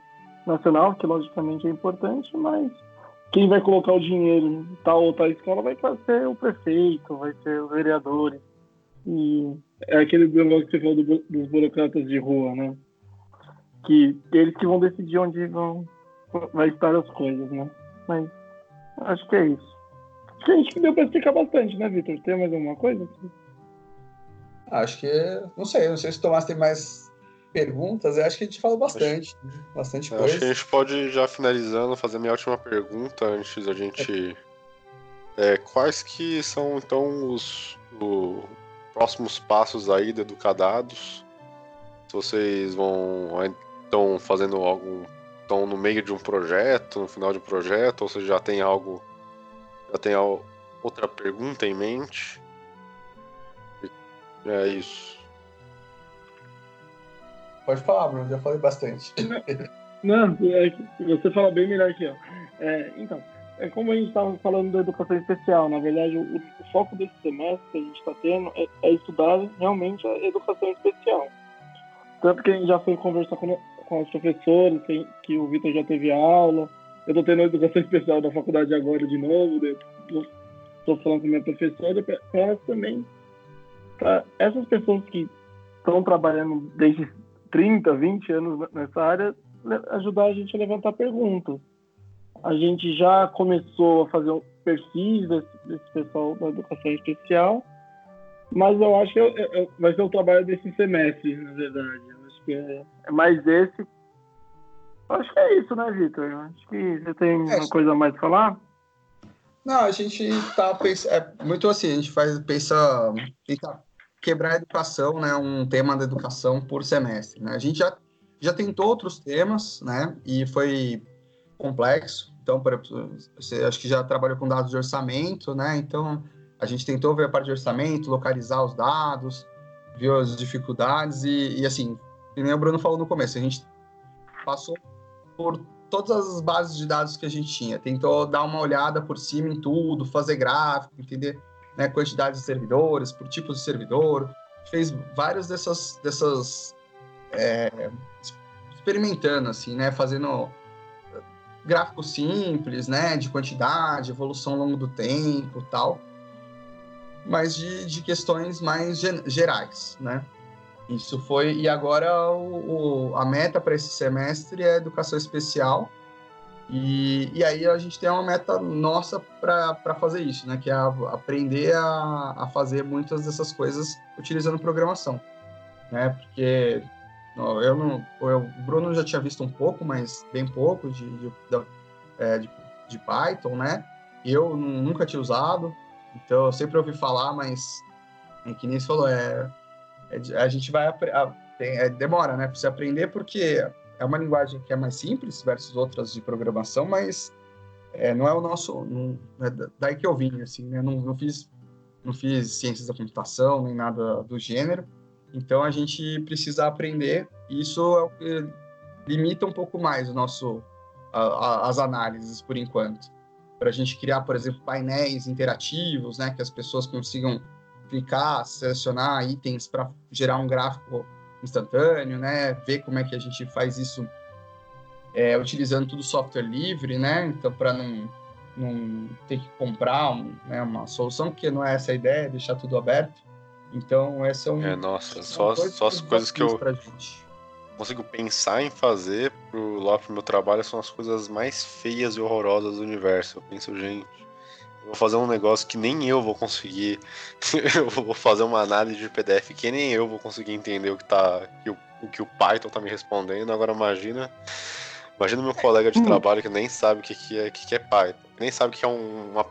nacional, que logicamente é importante, mas quem vai colocar o dinheiro em tal ou tal escola vai ser o prefeito, vai ser os vereadores. E é aquele negócio que você falou do, dos burocratas de rua, né? Que eles que vão decidir onde vão vai estar as coisas, né? Mas acho que é isso. Acho que a gente deu para explicar bastante, né, Vitor? Tem mais alguma coisa? Acho que. Não sei, não sei se o Tomás tem mais perguntas. Eu acho que a gente falou bastante. Acho, bastante coisa. Acho que a gente pode, já finalizando, fazer a minha última pergunta antes da gente. É, quais que são, então, os, os próximos passos aí do Educadados? Se vocês vão. estão fazendo algum. estão no meio de um projeto, no final de um projeto, ou se já tem algo. Já tem outra pergunta em mente? É isso. Pode falar, Bruno, já falei bastante. [laughs] Não, é você fala bem melhor que eu. É, então, é como a gente estava falando da educação especial, na verdade, o, o foco desse semestre que a gente está tendo é, é, estudar realmente a educação especial. Tanto que a gente já foi conversar com, com os professores, que, que o Vitor já teve aula. Eu estou tendo educação especial da faculdade agora de novo. Estou falando com minha professora para elas também para essas pessoas que estão trabalhando desde 30, 20 anos nessa área, ajudar a gente a levantar perguntas. A gente já começou a fazer perfis desse, desse pessoal da educação especial, mas eu acho que eu, eu, vai ser o trabalho desse semestre, na verdade. Eu acho que é, é mais esse. Eu acho que é isso, né, Vitor? Acho que você tem é, uma coisa a mais para falar. Não, a gente tá pensando. É muito assim, a gente faz, pensa, pensa quebrar a educação, né, um tema da educação por semestre. Né? A gente já, já tentou outros temas, né, e foi complexo. Então, por você acho que já trabalhou com dados de orçamento, né? Então, a gente tentou ver a parte de orçamento, localizar os dados, viu as dificuldades e, e assim, como o Bruno falou no começo, a gente passou por todas as bases de dados que a gente tinha, tentou dar uma olhada por cima em tudo, fazer gráfico, entender né, quantidade de servidores, por tipo de servidor, fez várias dessas, dessas é, experimentando, assim, né, fazendo gráficos simples, né, de quantidade, evolução ao longo do tempo tal, mas de, de questões mais gerais, né. Isso foi, e agora o, o a meta para esse semestre é educação especial, e, e aí a gente tem uma meta nossa para fazer isso, né? Que é aprender a, a fazer muitas dessas coisas utilizando programação, né? Porque eu não, eu, o Bruno já tinha visto um pouco, mas bem pouco de, de, é, de, de Python, né? Eu nunca tinha usado, então eu sempre ouvi falar, mas é, que nem você falou, é, é a gente vai é, demora, né? Para você aprender porque é uma linguagem que é mais simples versus outras de programação, mas é, não é o nosso, não, é daí que eu vim, assim, né? Não, não, fiz, não fiz ciências da computação nem nada do gênero, então a gente precisa aprender. E isso é o que limita um pouco mais o nosso, a, a, as análises por enquanto, para a gente criar, por exemplo, painéis interativos, né? Que as pessoas consigam clicar, selecionar itens para gerar um gráfico instantâneo, né? Ver como é que a gente faz isso é, utilizando tudo software livre, né? Então, para não, não ter que comprar um, né, uma solução, porque não é essa a ideia, deixar tudo aberto. Então, essa é um. É, nossa, só, só as coisas que eu. consigo pensar em fazer pro, lá pro meu trabalho são as coisas mais feias e horrorosas do universo. Eu penso, gente, vou fazer um negócio que nem eu vou conseguir. [laughs] eu vou fazer uma análise de PDF que nem eu vou conseguir entender o que, tá, que o, o que o Python tá me respondendo. Agora imagina. Imagina meu colega de hum. trabalho que nem sabe o que, que, é, que, que é Python, nem sabe o que é um, uma,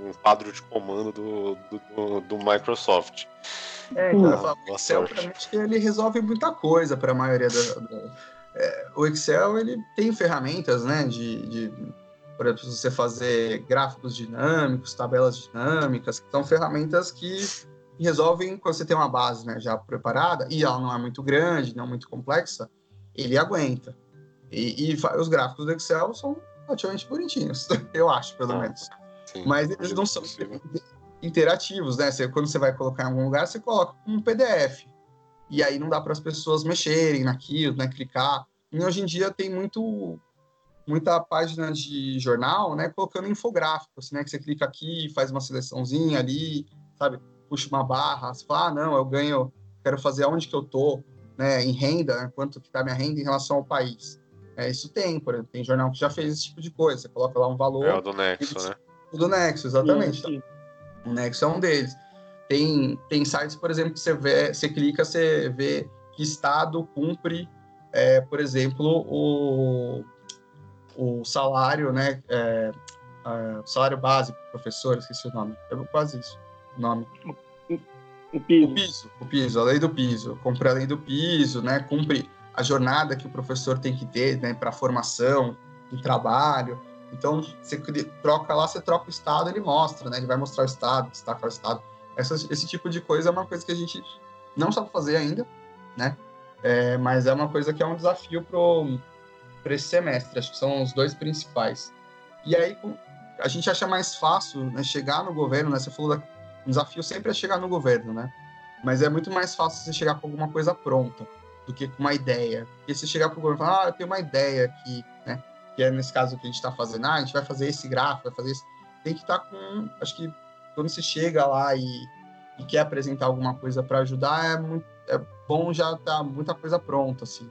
um quadro de comando do, do, do Microsoft. É, então, hum. o Excel, que ele resolve muita coisa para a maioria da. da é, o Excel, ele tem ferramentas, né, de, de, por exemplo, você fazer gráficos dinâmicos, tabelas dinâmicas, que são ferramentas que resolvem quando você tem uma base, né, já preparada, e ela não é muito grande, não muito complexa, ele aguenta. E, e os gráficos do Excel são relativamente bonitinhos, [laughs] eu acho, pelo ah, menos. Sim, Mas eles não são possível interativos, né? Você, quando você vai colocar em algum lugar, você coloca um PDF. E aí não dá para as pessoas mexerem naquilo, né? Clicar. E hoje em dia tem muito muita página de jornal, né? Colocando infográficos, né? Que você clica aqui, faz uma seleçãozinha ali, sabe? Puxa uma barra, você fala, ah, não, eu ganho, quero fazer onde que eu tô, né? Em renda, né? quanto que tá minha renda em relação ao país. É, isso tem, por exemplo, tem jornal que já fez esse tipo de coisa. Você coloca lá um valor. É o do Nexo, né? O do Nexo, exatamente. Sim, sim. O Nexo é um deles. Tem, tem sites, por exemplo, que você, vê, você clica, você vê que estado cumpre, é, por exemplo, o, o salário, né? É, é, salário básico, professor, esqueci o nome. É quase isso. O nome. O piso. O piso, o piso, a lei do piso. Cumpre a lei do piso, né? Cumpre a jornada que o professor tem que ter né, para formação, em trabalho. Então, você troca lá, você troca o estado, ele mostra, né? Ele vai mostrar o estado, destacar o estado. Essa, esse tipo de coisa é uma coisa que a gente não sabe fazer ainda, né? É, mas é uma coisa que é um desafio para esse semestre. Acho que são os dois principais. E aí, a gente acha mais fácil né, chegar no governo, né? Você falou da, o desafio sempre é chegar no governo, né? Mas é muito mais fácil você chegar com alguma coisa pronta do que com uma ideia. Porque se chegar para o governo e falar, ah, eu tenho uma ideia aqui, né? que é nesse caso que a gente está fazendo, ah, a gente vai fazer esse gráfico, vai fazer isso. Tem que estar tá com. Acho que quando você chega lá e, e quer apresentar alguma coisa para ajudar, é, muito, é bom já estar tá muita coisa pronta, assim.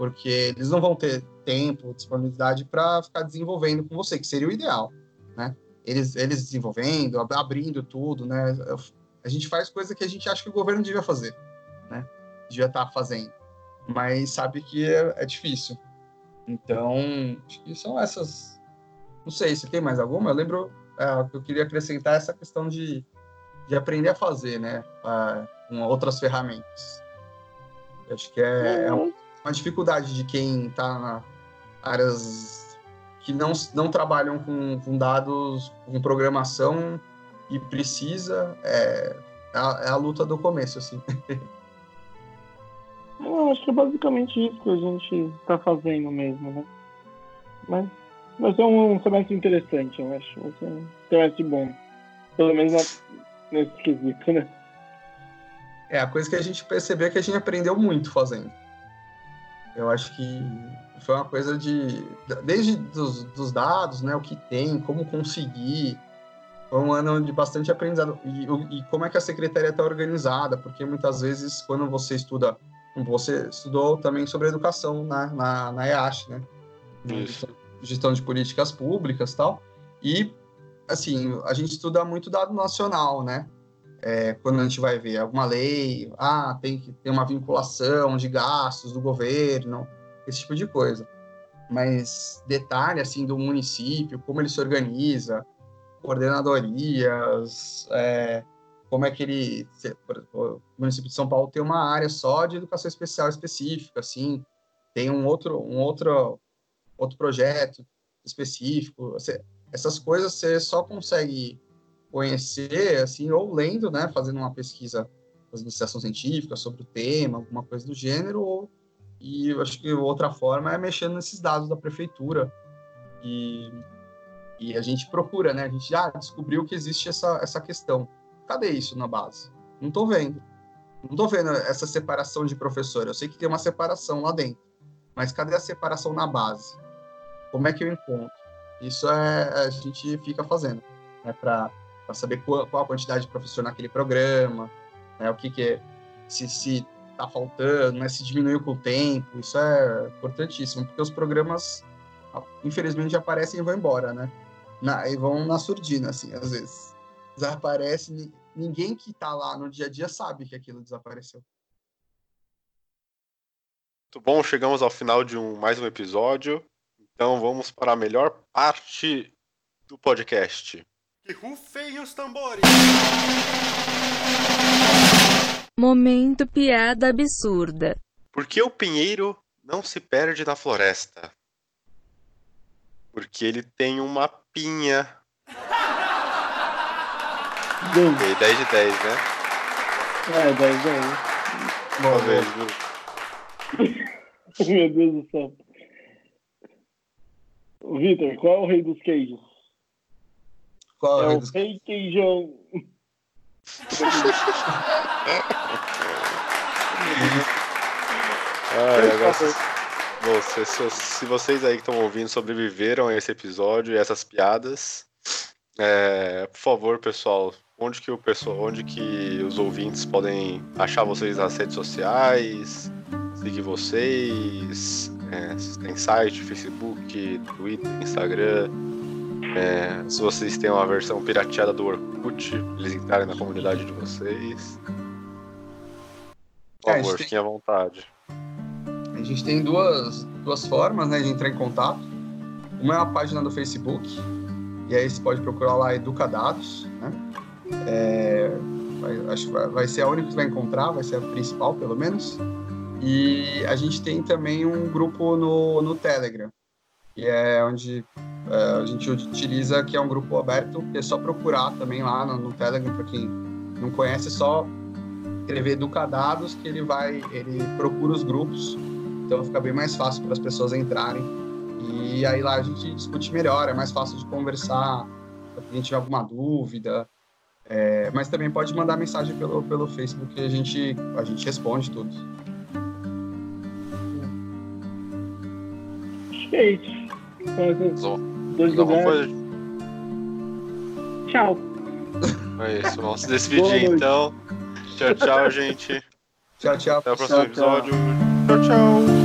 Porque eles não vão ter tempo, disponibilidade para ficar desenvolvendo com você, que seria o ideal, né? Eles, eles desenvolvendo, abrindo tudo, né? A gente faz coisa que a gente acha que o governo devia fazer, né? Devia estar tá fazendo. Mas sabe que é, é difícil. Então, acho que são essas. Não sei se tem mais alguma. Eu lembro é, que eu queria acrescentar essa questão de, de aprender a fazer, né? com outras ferramentas. acho que é, é uhum. Uma dificuldade de quem está na áreas que não, não trabalham com, com dados, com programação e precisa. É, é a, é a luta do começo, assim. [laughs] Eu acho que é basicamente isso que a gente está fazendo mesmo, né? Mas vai ser um semestre interessante, eu acho. Ser um semestre bom. Pelo menos nesse quesito, né? É, a coisa que a gente percebeu é que a gente aprendeu muito fazendo. Eu acho que foi uma coisa de. Desde dos, dos dados, né? O que tem, como conseguir. Foi um ano de bastante aprendizado. E, e como é que a secretaria está organizada, porque muitas vezes, quando você estuda você estudou também sobre educação na, na, na EASH, né? Isso. Gestão de políticas públicas tal. E, assim, a gente estuda muito dado nacional, né? É, quando a gente vai ver alguma lei, ah, tem que ter uma vinculação de gastos do governo, esse tipo de coisa. Mas detalhe, assim, do município, como ele se organiza, coordenadorias, é, como é que ele. O município de São Paulo tem uma área só de educação especial específica, assim, tem um outro, um outro, outro projeto específico. Você, essas coisas você só consegue conhecer, assim, ou lendo, né, fazendo uma pesquisa, fazendo iniciação científica sobre o tema, alguma coisa do gênero, ou, e eu acho que outra forma é mexendo nesses dados da prefeitura. E, e a gente procura, né, a gente já descobriu que existe essa, essa questão Cadê isso na base? Não estou vendo. Não estou vendo essa separação de professor. Eu sei que tem uma separação lá dentro, mas cadê a separação na base? Como é que eu encontro? Isso é a gente fica fazendo, né, para saber qual, qual, a quantidade de professor naquele programa, né, o que, que é, se, se tá faltando, né, se diminuiu com o tempo. Isso é importantíssimo, porque os programas, infelizmente, aparecem e vão embora, né? Na, e vão na surdina, assim, às vezes. Desaparece, ninguém que tá lá no dia a dia sabe que aquilo desapareceu. Muito bom, chegamos ao final de um, mais um episódio. Então vamos para a melhor parte do podcast. Rufem os tambores! Momento piada absurda. Por que o pinheiro não se perde na floresta? Porque ele tem uma pinha. Bem, E 10 de 10, né? é, 10 10. Talvez, viu? Meu Deus do céu. Vitor, qual é o rei dos queijos? Qual É é o o rei queijão. Ah, agora, você, se, se vocês aí que estão ouvindo sobreviveram a esse episódio e essas piadas, é, por favor, pessoal, onde que o pessoal, onde que os ouvintes podem achar vocês nas redes sociais, seguir vocês, é, tem site, Facebook, Twitter, Instagram. É, se vocês têm uma versão pirateada do Orkut, eles entrarem na comunidade de vocês. Por É, a favor, fiquem à vontade. A gente tem duas, duas formas né, de entrar em contato. Uma é a página do Facebook, e aí você pode procurar lá Educadados, né? É, vai, acho que vai, vai ser a única que você vai encontrar, vai ser a principal, pelo menos. E a gente tem também um grupo no, no Telegram, que é onde é, a gente utiliza, que é um grupo aberto, que é só procurar também lá no, no Telegram, para quem não conhece, é só escrever Educadados, que ele vai, ele procura os grupos então fica bem mais fácil para as pessoas entrarem. E aí lá a gente discute melhor, é mais fácil de conversar, se a gente tiver alguma dúvida. É, mas também pode mandar mensagem pelo, pelo Facebook que a gente, a gente responde tudo. É. Dois lugares. vamos Tchau. É isso, vamos se [laughs] despedir então. Tchau, tchau, gente. Tchau, tchau. Até o próximo Tchau, tchau. episódio. Tchau, tchau.